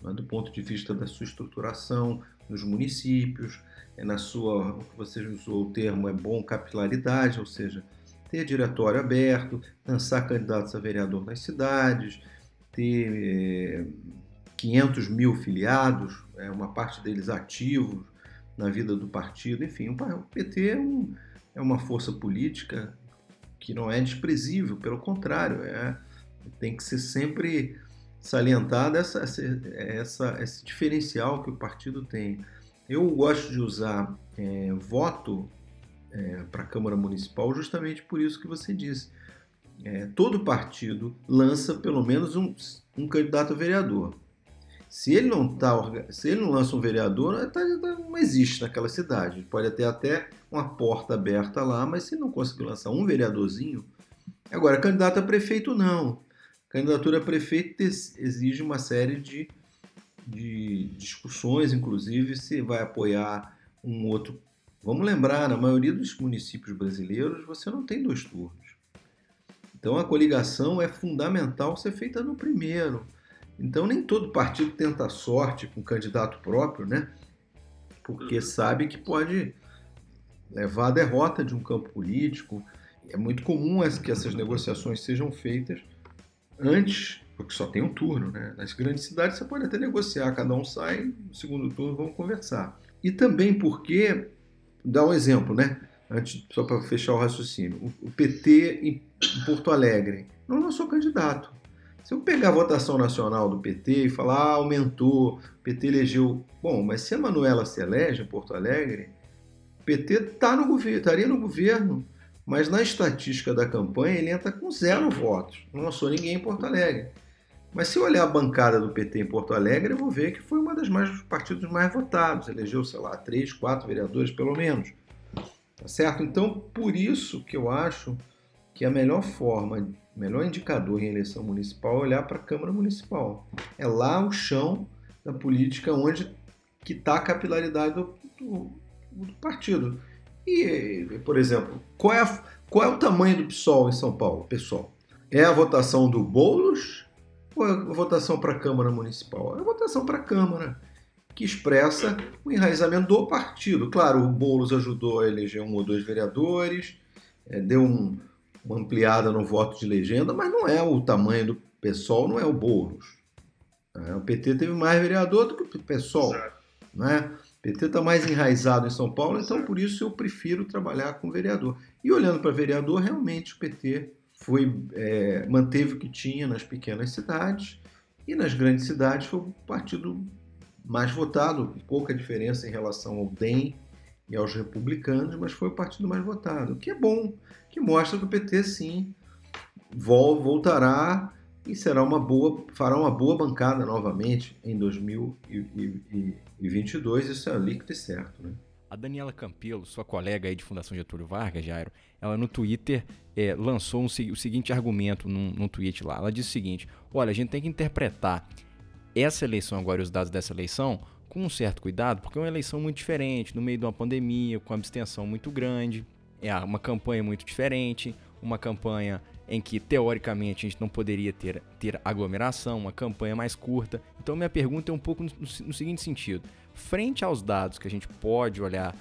né? do ponto de vista da sua estruturação nos municípios, é na sua, o que você usou o termo é bom capilaridade, ou seja, ter diretório aberto, lançar candidatos a vereador nas cidades, ter eh, 500 mil filiados, é, uma parte deles ativos na vida do partido. Enfim, o PT é, um, é uma força política que não é desprezível, pelo contrário, é, tem que ser sempre salientada essa, essa, esse diferencial que o partido tem. Eu gosto de usar é, voto é, para a Câmara Municipal justamente por isso que você disse. É, todo partido lança pelo menos um, um candidato a vereador. Se ele não tá, se ele não lança um vereador, tá, não existe naquela cidade. Pode ter até uma porta aberta lá, mas se não conseguir lançar um vereadorzinho, agora candidato a prefeito não. Candidatura a prefeito exige uma série de, de discussões, inclusive se vai apoiar um outro Vamos lembrar, na maioria dos municípios brasileiros você não tem dois turnos. Então a coligação é fundamental ser feita no primeiro. Então nem todo partido tenta sorte com candidato próprio, né? Porque uhum. sabe que pode levar à derrota de um campo político. É muito comum que essas negociações sejam feitas antes, porque só tem um turno, né? Nas grandes cidades você pode até negociar, cada um sai, no segundo turno vamos conversar. E também porque, dá um exemplo, né? Antes, só para fechar o raciocínio, o PT em Porto Alegre não lançou candidato. Se eu pegar a votação nacional do PT e falar, ah, aumentou, o PT elegeu. Bom, mas se a Manuela se elege em Porto Alegre, o PT tá no governo, estaria no governo. Mas na estatística da campanha ele entra com zero votos. Não lançou ninguém em Porto Alegre. Mas se eu olhar a bancada do PT em Porto Alegre, eu vou ver que foi uma das mais partidos mais votados. Elegeu, sei lá, três, quatro vereadores pelo menos. Tá certo? Então, por isso que eu acho que a melhor forma, o melhor indicador em eleição municipal é olhar para a Câmara Municipal. É lá o chão da política onde que está a capilaridade do, do, do partido. E, por exemplo, qual é, a, qual é o tamanho do PSOL em São Paulo, pessoal? É a votação do Boulos ou é a votação para a Câmara Municipal? É a votação para a Câmara, que expressa o enraizamento do partido. Claro, o Boulos ajudou a eleger um ou dois vereadores, é, deu um, uma ampliada no voto de legenda, mas não é o tamanho do PSOL, não é o Boulos. É, o PT teve mais vereador do que o PSOL. Né? O PT está mais enraizado em São Paulo, então por isso eu prefiro trabalhar com vereador. E olhando para vereador, realmente o PT foi é, manteve o que tinha nas pequenas cidades e nas grandes cidades foi o partido mais votado, pouca diferença em relação ao DEM e aos republicanos, mas foi o partido mais votado, o que é bom, que mostra que o PT sim voltará e será uma boa, fará uma boa bancada novamente em 2022, isso é líquido e certo, né? A Daniela Campelo, sua colega aí de Fundação Getúlio Vargas, Jairo, ela no Twitter é, lançou um, o seguinte argumento num, num tweet lá. Ela disse o seguinte: olha, a gente tem que interpretar essa eleição agora e os dados dessa eleição com um certo cuidado, porque é uma eleição muito diferente, no meio de uma pandemia, com abstenção muito grande, é uma campanha muito diferente, uma campanha em que teoricamente a gente não poderia ter, ter aglomeração, uma campanha mais curta. Então minha pergunta é um pouco no, no seguinte sentido: frente aos dados que a gente pode olhar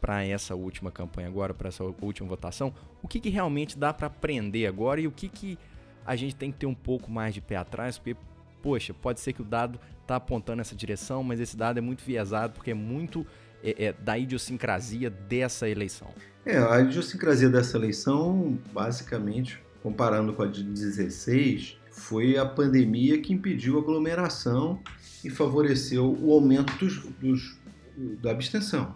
para essa última campanha agora, para essa última votação, o que, que realmente dá para aprender agora e o que, que a gente tem que ter um pouco mais de pé atrás, porque, poxa, pode ser que o dado está apontando essa direção, mas esse dado é muito viesado porque é muito é, é, da idiosincrasia dessa eleição. É, a idiosincrasia dessa eleição, basicamente, comparando com a de 16, foi a pandemia que impediu a aglomeração e favoreceu o aumento dos, dos, da abstenção.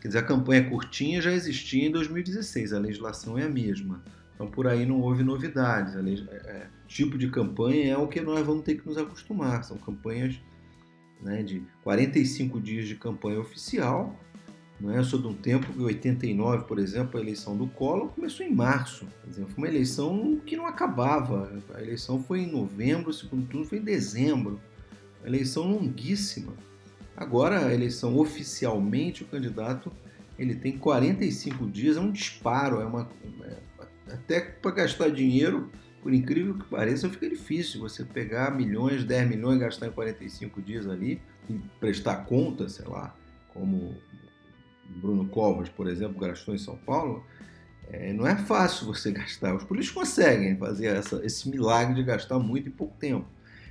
Quer dizer, a campanha curtinha já existia em 2016, a legislação é a mesma. Então, por aí não houve novidades. O é, tipo de campanha é o que nós vamos ter que nos acostumar. São campanhas né, de 45 dias de campanha oficial. Não é? Eu sou de um tempo, em 89, por exemplo, a eleição do Collor começou em março. Dizer, foi uma eleição que não acabava. A eleição foi em novembro, segundo turno foi em dezembro. Uma eleição longuíssima. Agora, a eleição oficialmente, o candidato ele tem 45 dias, é um disparo, é uma é, até para gastar dinheiro, por incrível que pareça, fica difícil você pegar milhões, 10 milhões, gastar em 45 dias ali e prestar conta, sei lá, como Bruno Covas, por exemplo, gastou em São Paulo. É, não é fácil você gastar. Os políticos conseguem fazer essa, esse milagre de gastar muito em pouco tempo,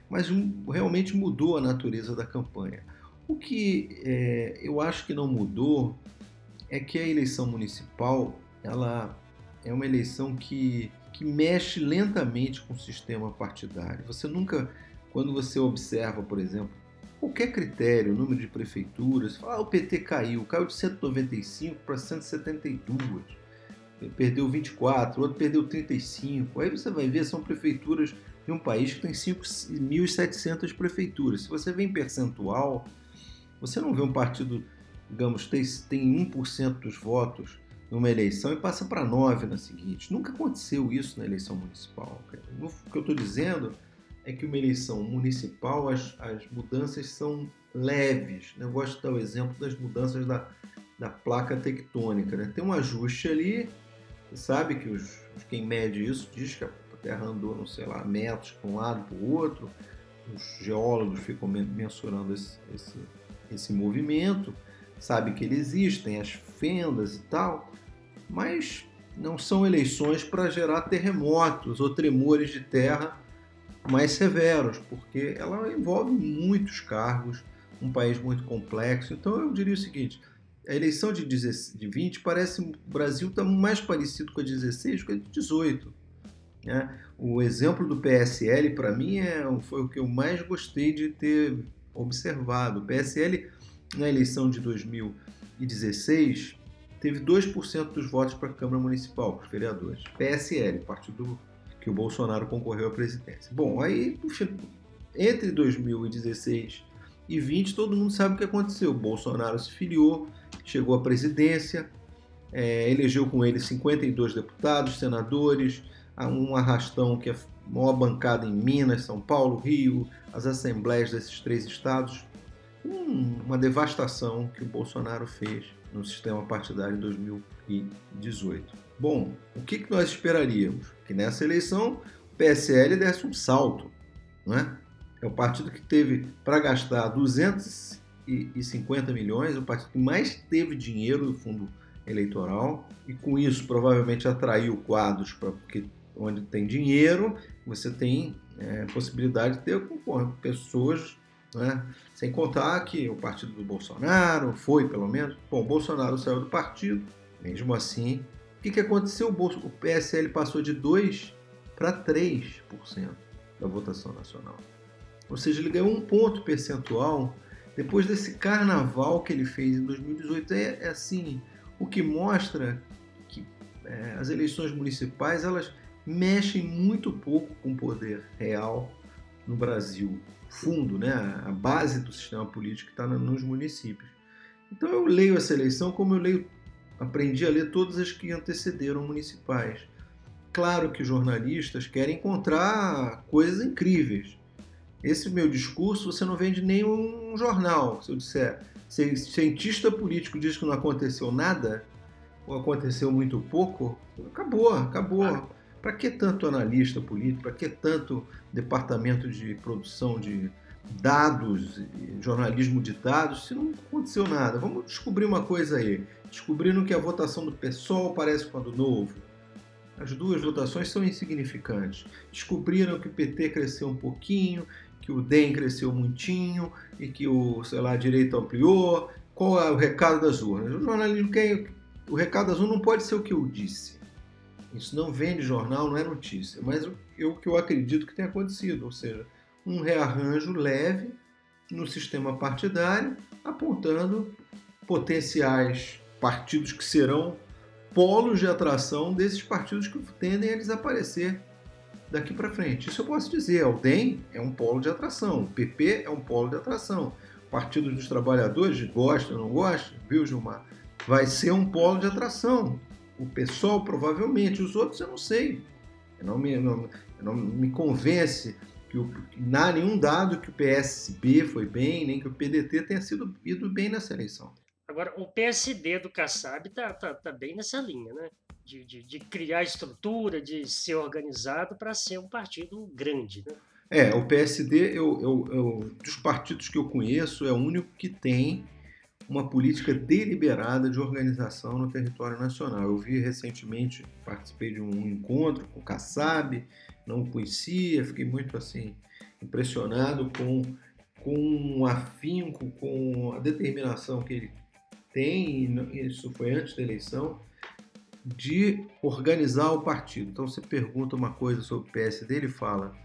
mas realmente mudou a natureza da campanha. O que é, eu acho que não mudou é que a eleição municipal ela é uma eleição que, que mexe lentamente com o sistema partidário. Você nunca, quando você observa, por exemplo, qualquer critério, número de prefeituras, fala, ah, o PT caiu, caiu de 195 para 172, perdeu 24, outro perdeu 35. Aí você vai ver, são prefeituras de um país que tem 5.700 prefeituras. Se você vê em percentual, você não vê um partido, digamos, tem, tem 1% dos votos numa eleição e passa para 9% na seguinte. Nunca aconteceu isso na eleição municipal. O que eu estou dizendo é que uma eleição municipal as, as mudanças são leves. Eu gosto de dar o exemplo das mudanças da, da placa tectônica. Né? Tem um ajuste ali, sabe que os, quem mede isso diz que a Terra andou, não sei lá, metros para um lado para o outro. Os geólogos ficam mensurando esse, esse, esse movimento, sabe que ele existe, tem as fendas e tal, mas não são eleições para gerar terremotos ou tremores de terra mais severos, porque ela envolve muitos cargos, um país muito complexo. Então eu diria o seguinte: a eleição de, 20 parece o Brasil está mais parecido com a 16 que a de 18. Né? O exemplo do PSL, para mim, é, foi o que eu mais gostei de ter observado. O PSL, na eleição de 2016, teve 2% dos votos para a Câmara Municipal, para os vereadores. PSL, partido que o Bolsonaro concorreu à presidência. Bom, aí entre 2016 e 20, todo mundo sabe o que aconteceu. O Bolsonaro se filiou, chegou à presidência, é, elegeu com ele 52 deputados, senadores, um arrastão que é maior bancada em Minas, São Paulo, Rio, as assembleias desses três estados. Um, uma devastação que o Bolsonaro fez no sistema partidário em 2018. Bom, o que, que nós esperaríamos? Que nessa eleição o PSL desse um salto, não é? É o partido que teve para gastar 250 milhões, o partido que mais teve dinheiro no fundo eleitoral e com isso provavelmente atraiu quadros para porque onde tem dinheiro você tem é, possibilidade de ter pessoas né? Sem contar que o partido do Bolsonaro foi, pelo menos. Bom, o Bolsonaro saiu do partido, mesmo assim. O que, que aconteceu? O PSL passou de 2% para 3% da votação nacional. Ou seja, ele ganhou um ponto percentual depois desse carnaval que ele fez em 2018. É, é assim, o que mostra que é, as eleições municipais elas mexem muito pouco com o poder real no Brasil fundo, né, a base do sistema político está nos municípios. Então eu leio essa eleição como eu leio, aprendi a ler todas as que antecederam municipais. Claro que jornalistas querem encontrar coisas incríveis. Esse meu discurso você não vende nenhum jornal. Se eu disser, se cientista político diz que não aconteceu nada, ou aconteceu muito pouco, acabou, acabou. Para que tanto analista político? Para que tanto departamento de produção de dados, jornalismo de dados, se não aconteceu nada? Vamos descobrir uma coisa aí. Descobriram que a votação do PSOL parece com a do Novo. As duas votações são insignificantes. Descobriram que o PT cresceu um pouquinho, que o DEM cresceu muitinho e que o, sei lá, a direita ampliou. Qual é o recado das urnas? O jornalismo quer... O recado das urnas não pode ser o que eu disse isso não vende jornal, não é notícia. Mas o, o que eu acredito que tem acontecido, ou seja, um rearranjo leve no sistema partidário, apontando potenciais partidos que serão polos de atração desses partidos que tendem a desaparecer daqui para frente. Isso eu posso dizer. O DEM é um polo de atração, o PP é um polo de atração. Partido dos Trabalhadores, gosta ou não gosta, viu, Gilmar? Vai ser um polo de atração o pessoal provavelmente, os outros eu não sei. Eu não me, não, não me convence que, o, há nenhum dado que o PSB foi bem, nem que o PDT tenha sido ido bem nessa eleição. Agora, o PSD do Kassab está tá, tá bem nessa linha, né? De, de, de criar estrutura, de ser organizado para ser um partido grande, né? É, o PSD, eu, eu, eu, dos partidos que eu conheço, é o único que tem uma política deliberada de organização no território nacional. Eu vi recentemente, participei de um encontro com o Kassab, não o conhecia, fiquei muito assim impressionado com, com o afinco, com a determinação que ele tem, isso foi antes da eleição, de organizar o partido. Então você pergunta uma coisa sobre o PSD, ele fala: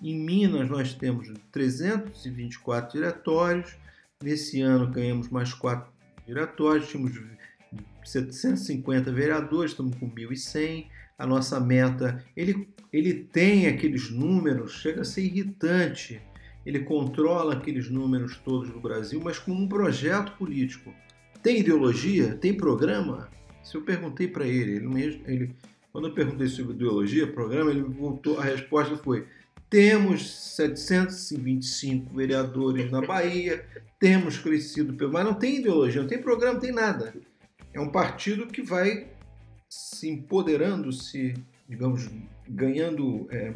em Minas nós temos 324 diretórios, Nesse ano ganhamos mais quatro diretórios, tínhamos 750 vereadores, estamos com 1.100. A nossa meta, ele, ele tem aqueles números, chega a ser irritante. Ele controla aqueles números todos do Brasil, mas com um projeto político. Tem ideologia? Tem programa? Se eu perguntei para ele, ele, ele, quando eu perguntei sobre ideologia, programa, ele voltou, a resposta foi: Temos 725 vereadores na Bahia, temos crescido pelo. Mas não tem ideologia, não tem programa, não tem nada. É um partido que vai se empoderando, se, digamos, ganhando é,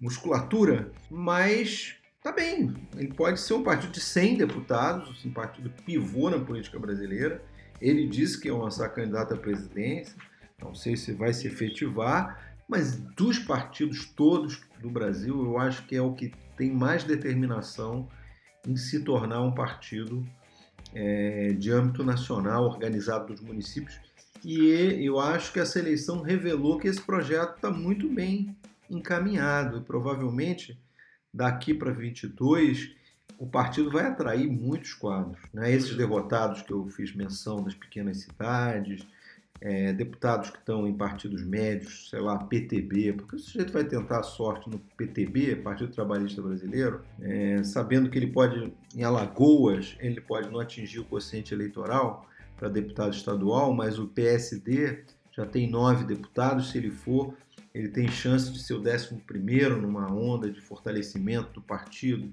musculatura, mas tá bem. Ele pode ser um partido de 100 deputados, um partido pivô na política brasileira. Ele disse que é lançar candidato à presidência. Não sei se vai se efetivar, mas dos partidos todos do Brasil, eu acho que é o que tem mais determinação em se tornar um partido é, de âmbito nacional, organizado dos municípios. E eu acho que essa eleição revelou que esse projeto está muito bem encaminhado e provavelmente daqui para 22 o partido vai atrair muitos quadros. Né? Esses derrotados que eu fiz menção das pequenas cidades, é, deputados que estão em partidos médios, sei lá, PTB, porque o sujeito vai tentar a sorte no PTB, Partido Trabalhista Brasileiro, é, sabendo que ele pode, em Alagoas, ele pode não atingir o quociente eleitoral para deputado estadual, mas o PSD já tem nove deputados, se ele for, ele tem chance de ser o décimo primeiro numa onda de fortalecimento do partido.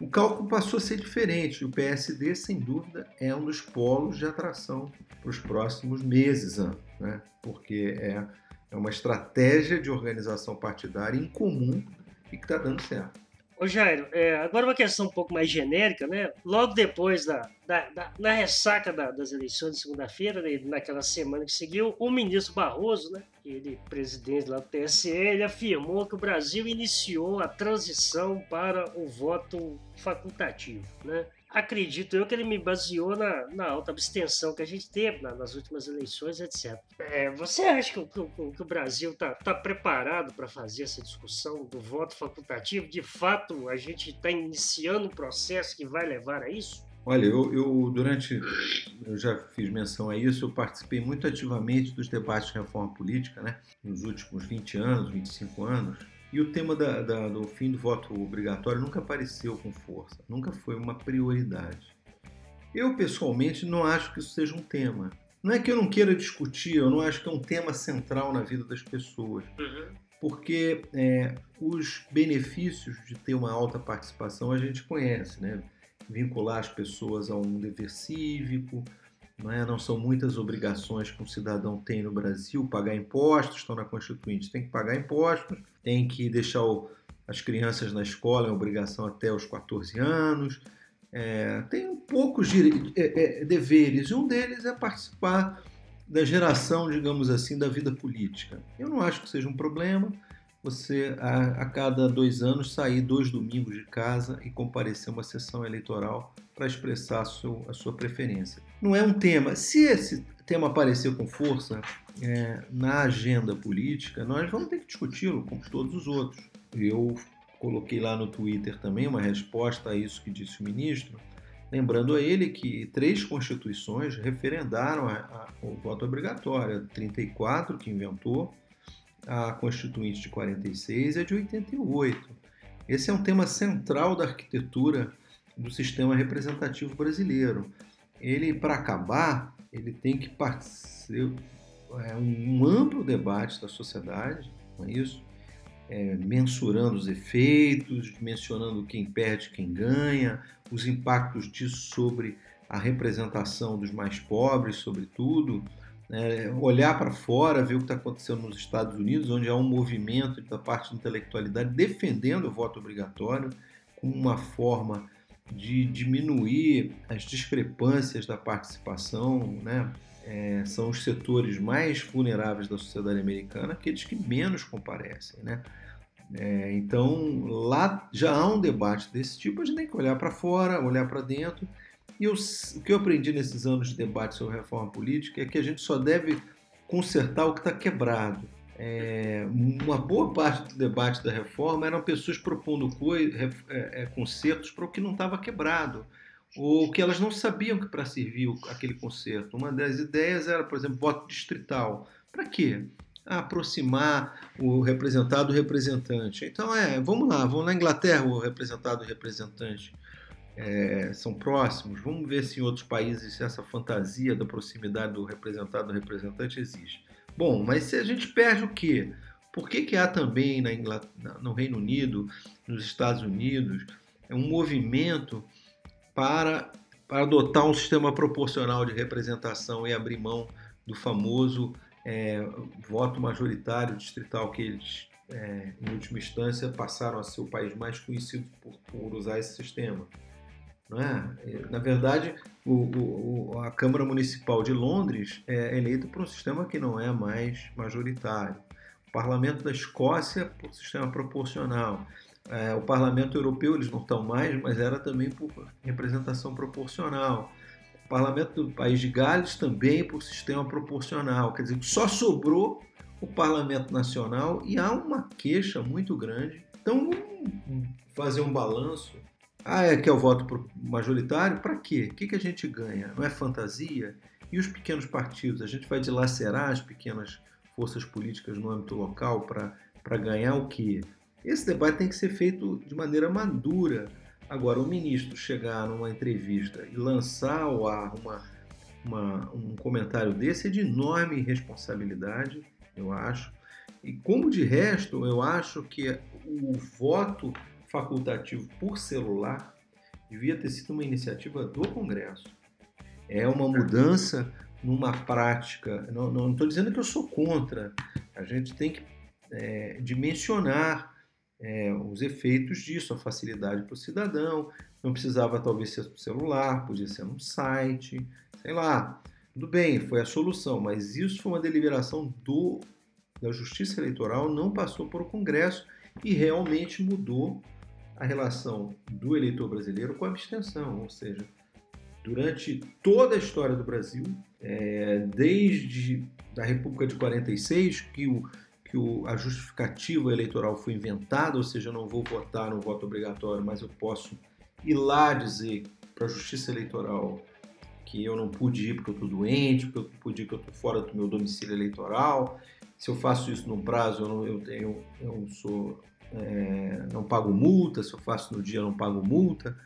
O cálculo passou a ser diferente. O PSD, sem dúvida, é um dos polos de atração para os próximos meses, né? porque é, é uma estratégia de organização partidária incomum e que está dando certo. Ô Jairo, é, agora uma questão um pouco mais genérica, né? Logo depois da, da, da na ressaca da, das eleições de segunda-feira, né, naquela semana que seguiu, o ministro Barroso, né, ele presidente lá do TSE, ele afirmou que o Brasil iniciou a transição para o voto facultativo, né? acredito eu que ele me baseou na, na alta abstenção que a gente teve na, nas últimas eleições, etc. É, você acha que, que, que o Brasil está tá preparado para fazer essa discussão do voto facultativo? De fato, a gente está iniciando um processo que vai levar a isso? Olha, eu, eu, durante. Eu já fiz menção a isso, eu participei muito ativamente dos debates de reforma política, né? Nos últimos 20 anos, 25 anos. E o tema da, da, do fim do voto obrigatório nunca apareceu com força, nunca foi uma prioridade. Eu, pessoalmente, não acho que isso seja um tema. Não é que eu não queira discutir, eu não acho que é um tema central na vida das pessoas. Uhum. Porque é, os benefícios de ter uma alta participação a gente conhece, né? Vincular as pessoas a um dever cívico, não, é? não são muitas obrigações que um cidadão tem no Brasil, pagar impostos, estão na Constituinte, tem que pagar impostos, tem que deixar o, as crianças na escola, é obrigação até os 14 anos, é, tem poucos é, é, deveres, e um deles é participar da geração, digamos assim, da vida política. Eu não acho que seja um problema você, a, a cada dois anos, sair dois domingos de casa e comparecer a uma sessão eleitoral para expressar a sua, a sua preferência. Não é um tema. Se esse tema aparecer com força é, na agenda política, nós vamos ter que discuti-lo, como todos os outros. Eu coloquei lá no Twitter também uma resposta a isso que disse o ministro, lembrando a ele que três constituições referendaram a, a, o voto obrigatório, a 34 que inventou, a Constituinte de 46 e a de 88. Esse é um tema central da arquitetura do sistema representativo brasileiro. Ele, para acabar, ele tem que participar é, um amplo debate da sociedade, não é isso? É, mensurando os efeitos, mencionando quem perde, quem ganha, os impactos disso sobre a representação dos mais pobres, sobretudo, né? olhar para fora, ver o que está acontecendo nos Estados Unidos, onde há um movimento da parte da intelectualidade defendendo o voto obrigatório como uma forma de diminuir as discrepâncias da participação, né? É, são os setores mais vulneráveis da sociedade americana, aqueles que menos comparecem, né? É, então lá já há um debate desse tipo, a gente tem que olhar para fora, olhar para dentro. E eu, o que eu aprendi nesses anos de debate sobre reforma política é que a gente só deve consertar o que está quebrado é, uma boa parte do debate da reforma eram pessoas propondo é, é, concertos para o que não estava quebrado, ou que elas não sabiam que para servir aquele concerto. Uma das ideias era, por exemplo, voto distrital. Para quê? aproximar o representado do representante. Então, é, vamos lá, vamos na Inglaterra, o representado e o representante é, são próximos. Vamos ver se em outros países essa fantasia da proximidade do representado do representante existe. Bom, mas se a gente perde o quê? Por que, que há também na Inglaterra, no Reino Unido, nos Estados Unidos, um movimento para, para adotar um sistema proporcional de representação e abrir mão do famoso é, voto majoritário distrital que eles, é, em última instância, passaram a ser o país mais conhecido por, por usar esse sistema. É? Na verdade, o, o, a Câmara Municipal de Londres é eleita por um sistema que não é mais majoritário. O Parlamento da Escócia por sistema proporcional. É, o Parlamento Europeu eles não estão mais, mas era também por representação proporcional. O Parlamento do País de Gales também por sistema proporcional. Quer dizer, só sobrou o Parlamento Nacional e há uma queixa muito grande. Então, fazer um balanço ah, é que é o voto majoritário? Para quê? O que, que a gente ganha? Não é fantasia? E os pequenos partidos? A gente vai dilacerar as pequenas forças políticas no âmbito local para ganhar o quê? Esse debate tem que ser feito de maneira madura. Agora, o ministro chegar numa entrevista e lançar ao ar uma, uma, um comentário desse é de enorme responsabilidade, eu acho. E como de resto, eu acho que o voto facultativo por celular devia ter sido uma iniciativa do Congresso. É uma mudança numa prática. Não estou dizendo que eu sou contra. A gente tem que é, dimensionar é, os efeitos disso, a facilidade para o cidadão. Não precisava talvez ser no celular, podia ser num site, sei lá. Tudo bem, foi a solução, mas isso foi uma deliberação do, da Justiça Eleitoral, não passou por o Congresso e realmente mudou a relação do eleitor brasileiro com a abstenção, ou seja, durante toda a história do Brasil, é, desde a República de 46, que, o, que o, a justificativa eleitoral foi inventada, ou seja, eu não vou votar no voto obrigatório, mas eu posso ir lá dizer para a Justiça Eleitoral que eu não pude ir porque eu estou doente, porque eu pude ir porque eu estou fora do meu domicílio eleitoral. Se eu faço isso no prazo, eu, não, eu, tenho, eu sou é, não pago multa, se eu faço no dia não pago multa.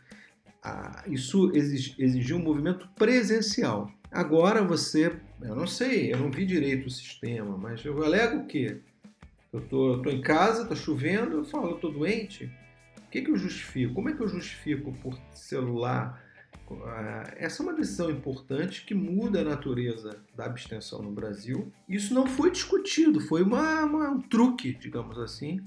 Ah, isso exigiu um movimento presencial. Agora você, eu não sei, eu não vi direito o sistema, mas eu alego o quê? Eu tô, tô em casa, tá chovendo, eu falo, eu tô doente. O que, que eu justifico? Como é que eu justifico por celular? Ah, essa é uma decisão importante que muda a natureza da abstenção no Brasil. Isso não foi discutido, foi uma, uma um truque, digamos assim,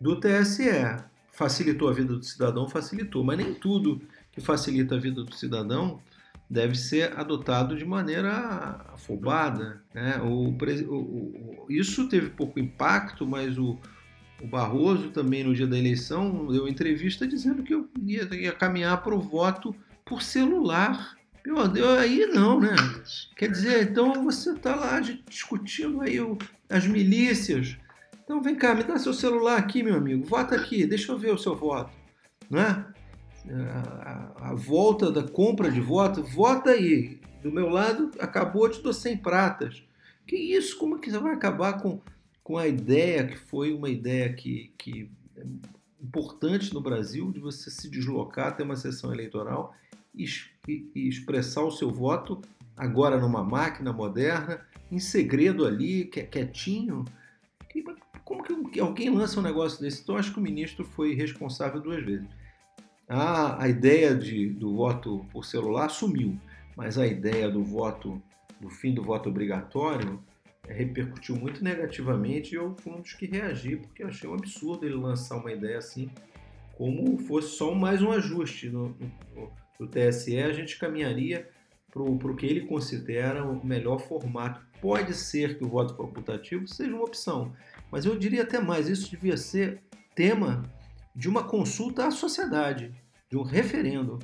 do TSE. Facilitou a vida do cidadão? Facilitou, mas nem tudo que facilita a vida do cidadão deve ser adotado de maneira afobada. Né? O, o, isso teve pouco impacto, mas o, o, Barroso também no dia da eleição deu entrevista dizendo que eu ia, ia caminhar para o voto por celular. Meu Deus, aí não, né? Quer dizer, então você está lá discutindo aí o, as milícias então vem cá, me dá seu celular aqui, meu amigo. Vota aqui, deixa eu ver o seu voto. Não é? A, volta da compra de voto, vota aí. Do meu lado, acabou, te dou 100 pratas. Que isso? Como que você vai acabar com, com a ideia que foi uma ideia que, que é importante no Brasil de você se deslocar, ter uma sessão eleitoral e, e, e expressar o seu voto agora numa máquina moderna, em segredo ali, quietinho. Como que alguém lança um negócio desse? Então, acho que o ministro foi responsável duas vezes. A, a ideia de, do voto por celular sumiu, mas a ideia do voto, do fim do voto obrigatório, é, repercutiu muito negativamente e eu fui um dos que reagi, porque achei um absurdo ele lançar uma ideia assim, como fosse só mais um ajuste no, no, no TSE, a gente caminharia para o que ele considera o melhor formato. Pode ser que o voto facultativo seja uma opção, mas eu diria até mais, isso devia ser tema de uma consulta à sociedade, de um referendo.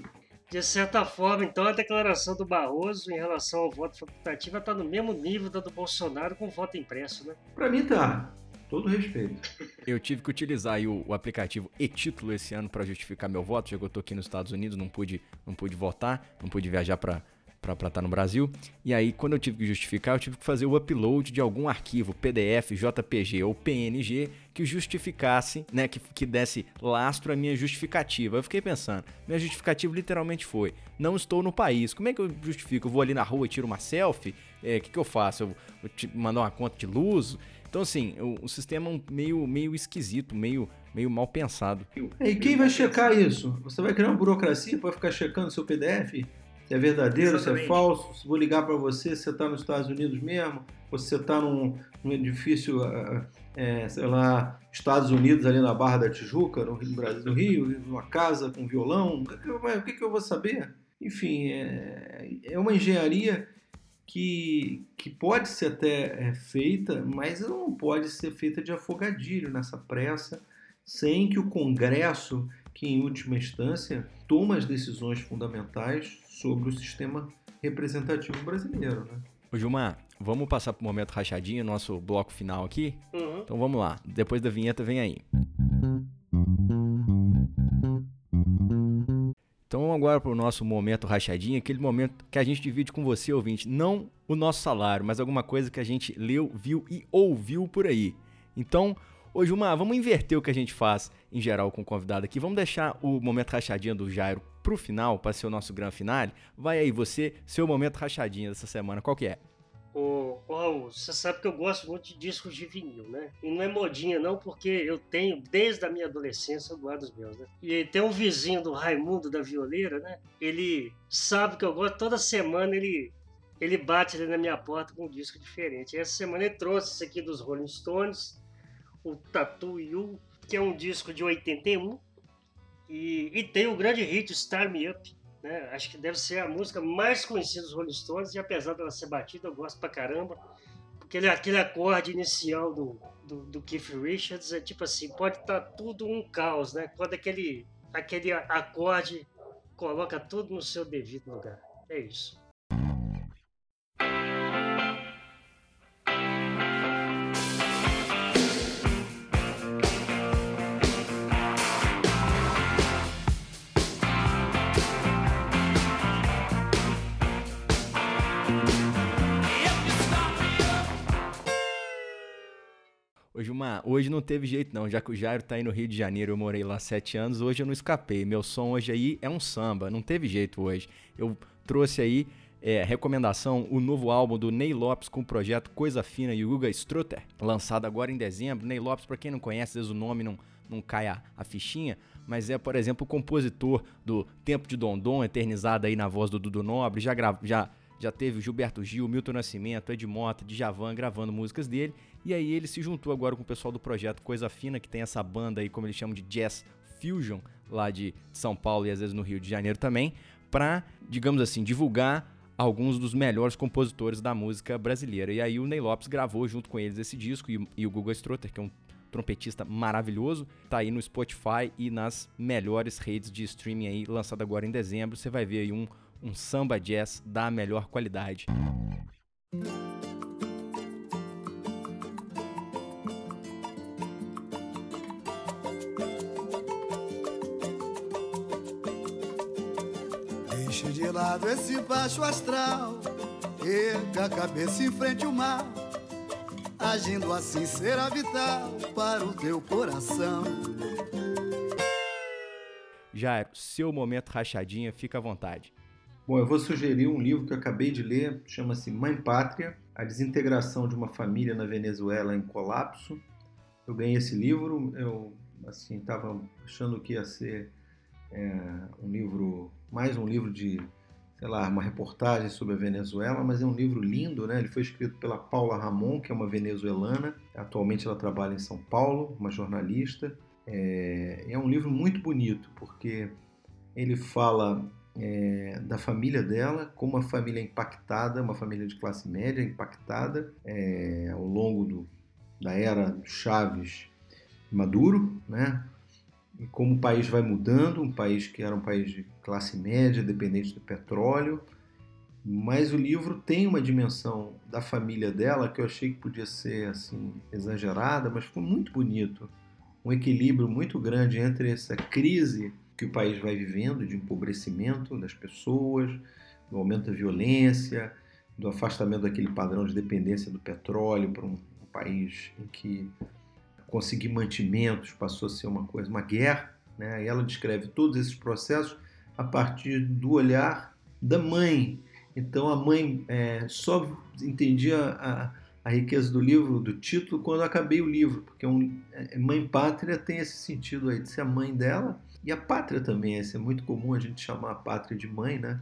De certa forma, então, a declaração do Barroso em relação ao voto facultativo está no mesmo nível da do Bolsonaro com o voto impresso, né? Para mim tá. Todo respeito. Eu tive que utilizar o, o, aplicativo e-título esse ano para justificar meu voto, já que eu tô aqui nos Estados Unidos, não pude, não pude votar, não pude viajar para para estar tá no Brasil. E aí, quando eu tive que justificar, eu tive que fazer o upload de algum arquivo PDF, JPG ou PNG que justificasse, né, que, que desse lastro à minha justificativa. Eu fiquei pensando, minha justificativa literalmente foi: não estou no país. Como é que eu justifico? Eu vou ali na rua e tiro uma selfie? O é, que, que eu faço? Eu vou mandar uma conta de luz? Então, assim, o, o sistema é meio, meio esquisito, meio, meio mal pensado. E quem vai checar isso? Você vai criar uma burocracia para ficar checando seu PDF? Se é verdadeiro, Exatamente. se é falso, se vou ligar para você, se você está nos Estados Unidos mesmo, ou se você está num, num, edifício, é, sei lá, Estados Unidos, ali na Barra da Tijuca, no Rio, Brasil, no Rio, numa casa com violão, o que, o que, que eu vou saber? Enfim, é, é uma engenharia que, que pode ser até é, feita, mas não pode ser feita de afogadilho nessa pressa, sem que o Congresso, que em última instância toma as decisões fundamentais sobre o sistema representativo brasileiro. Né? Ô Gilmar, vamos passar para o momento rachadinho, nosso bloco final aqui? Uhum. Então vamos lá, depois da vinheta vem aí. Então vamos agora para o nosso momento rachadinho, aquele momento que a gente divide com você, ouvinte, não o nosso salário, mas alguma coisa que a gente leu, viu e ouviu por aí. Então, ô Gilmar, vamos inverter o que a gente faz em geral com o convidado aqui. Vamos deixar o momento rachadinho do Jairo pro final, para ser o nosso grande finale. Vai aí você, seu momento rachadinho dessa semana, qual que é? Ô, Raul, você sabe que eu gosto muito de discos de vinil, né? E não é modinha, não, porque eu tenho, desde a minha adolescência, eu guardo os meus, né? E tem um vizinho do Raimundo da Violeira, né? Ele sabe que eu gosto, toda semana ele, ele bate ali na minha porta com um disco diferente. Essa semana ele trouxe esse aqui dos Rolling Stones, o Tattoo You, que é um disco de 81. E, e tem o grande hit Star Me Up, né? Acho que deve ser a música mais conhecida dos Rolling Stones, e apesar dela ser batida, eu gosto pra caramba. Porque ele, aquele acorde inicial do, do, do, Keith Richards é tipo assim, pode estar tá tudo um caos, né? Quando aquele, aquele acorde coloca tudo no seu devido lugar. É isso. Hoje não teve jeito não, já que o Jairo tá aí no Rio de Janeiro, eu morei lá sete anos, hoje eu não escapei. Meu som hoje aí é um samba, não teve jeito hoje. Eu trouxe aí é, recomendação, o novo álbum do Ney Lopes com o projeto Coisa Fina e o Guga Strutter, lançado agora em dezembro. Ney Lopes, para quem não conhece, às vezes o nome não, não cai a, a, fichinha, mas é, por exemplo, o compositor do Tempo de Dondon, eternizado aí na voz do Dudu Nobre, já, já, já teve o Gilberto Gil, Milton Nascimento, Ed Mota, Djavan gravando músicas dele. E aí ele se juntou agora com o pessoal do projeto Coisa Fina, que tem essa banda aí, como eles chamam de Jazz Fusion, lá de São Paulo e às vezes no Rio de Janeiro também, para, digamos assim, divulgar alguns dos melhores compositores da música brasileira. E aí o Ney Lopes gravou junto com eles esse disco e, e o Google Strotter, que é um trompetista maravilhoso, tá aí no Spotify e nas melhores redes de streaming aí, lançado agora em dezembro. Você vai ver aí um, um samba jazz da melhor qualidade. Lado esse baixo astral, erga a cabeça em frente ao mar. Agindo assim será vital para o teu coração. Jairo, seu momento rachadinha, fica à vontade. Bom, eu vou sugerir um livro que eu acabei de ler, chama-se Mãe Pátria, a desintegração de uma família na Venezuela em colapso. Eu ganhei esse livro, eu assim estava achando que ia ser é, um livro, mais um livro de sei lá, uma reportagem sobre a Venezuela, mas é um livro lindo, né? Ele foi escrito pela Paula Ramon, que é uma venezuelana. Atualmente ela trabalha em São Paulo, uma jornalista. É, é um livro muito bonito, porque ele fala é, da família dela, como uma família impactada, uma família de classe média impactada é, ao longo do, da era Chaves Maduro, né? Como o país vai mudando, um país que era um país de classe média, dependente do petróleo, mas o livro tem uma dimensão da família dela que eu achei que podia ser assim exagerada, mas ficou muito bonito, um equilíbrio muito grande entre essa crise que o país vai vivendo de empobrecimento das pessoas, do aumento da violência, do afastamento daquele padrão de dependência do petróleo para um país em que conseguir mantimentos passou a ser uma coisa, uma guerra. Né? E ela descreve todos esses processos a partir do olhar da mãe. Então a mãe é, só entendia a, a riqueza do livro, do título, quando eu acabei o livro, porque um, é, Mãe Pátria tem esse sentido aí de ser a mãe dela e a pátria também. É muito comum a gente chamar a pátria de mãe, né?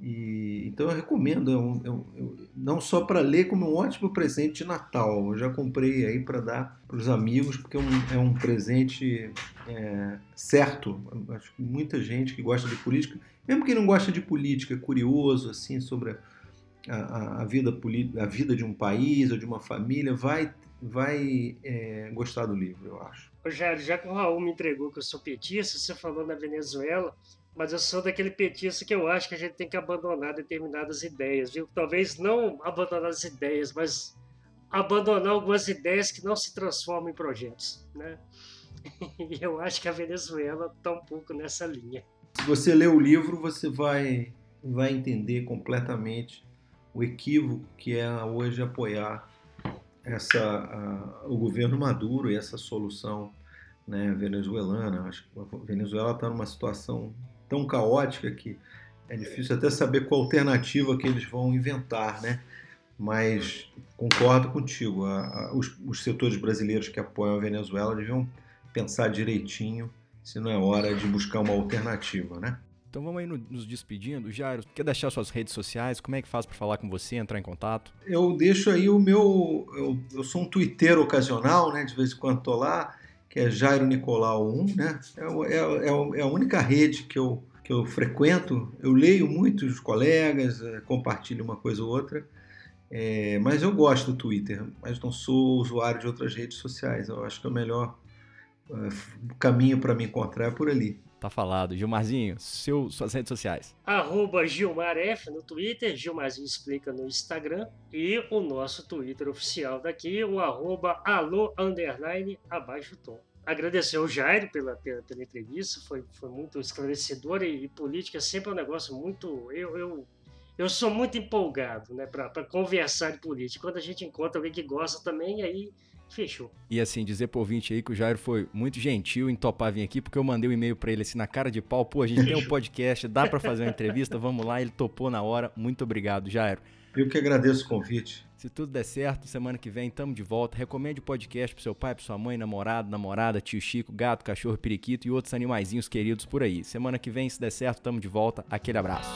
E, então eu recomendo, eu, eu, eu, não só para ler, como um ótimo presente de Natal. Eu já comprei aí para dar para os amigos, porque é um, é um presente é, certo. Acho que muita gente que gosta de política, mesmo quem não gosta de política, é curioso assim sobre a, a, a vida, a vida de um país ou de uma família, vai, vai é, gostar do livro, eu acho. Já, já que o Raul me entregou que eu sou petista, você falou na Venezuela, mas eu sou daquele petista que eu acho que a gente tem que abandonar determinadas ideias, viu? Talvez não abandonar as ideias, mas abandonar algumas ideias que não se transformam em projetos, né? E eu acho que a Venezuela está um pouco nessa linha. Se você ler o livro, você vai, vai entender completamente o equívoco que é hoje apoiar essa, a, o governo Maduro e essa solução né, venezuelana. Acho que a Venezuela está numa situação tão caótica que é difícil até saber qual alternativa que eles vão inventar, né? Mas concordo contigo, a, a, os, os, setores brasileiros que apoiam a Venezuela deviam pensar direitinho se não é hora de buscar uma alternativa, né? Então vamos aí nos despedindo. Jairo, quer deixar suas redes sociais? Como é que faz para falar com você, entrar em contato? Eu deixo aí o meu. Eu, eu sou um twitteiro ocasional, né? De vez em quando tô lá que é Jairo Nicolau 1, né? É, é, é, é, a única rede que eu, que eu frequento. Eu leio muitos colegas, é, compartilho uma coisa ou outra, é, mas eu gosto do Twitter, mas não sou usuário de outras redes sociais. Eu acho que é o melhor é, caminho para me encontrar é por ali. Tá falado. Gilmarzinho, seu, suas redes sociais. Arroba Gilmar F no Twitter, Gilmarzinho explica no Instagram e o nosso Twitter oficial daqui, o arroba alô underline abaixo tom. Agradecer ao Jair pela, pela, pela entrevista, foi, foi muito esclarecedor e, e, política sempre é um negócio muito. Eu, eu, eu sou muito empolgado né, para conversar de política. Quando a gente encontra alguém que gosta também, aí Fechou. E assim, dizer pro ouvinte aí que o Jairo foi muito gentil em topar vir aqui, porque eu mandei um e-mail para ele assim na cara de pau, pô, a gente tem um podcast, dá para fazer uma entrevista, vamos lá, ele topou na hora. Muito obrigado, Jairo. Eu que agradeço o convite. Se tudo der certo, semana que vem estamos de volta. Recomende o podcast pro seu pai, pro sua mãe, namorado, namorada, tio Chico, gato, cachorro, periquito e outros animaizinhos queridos por aí. Semana que vem, se der certo, estamos de volta. Aquele abraço.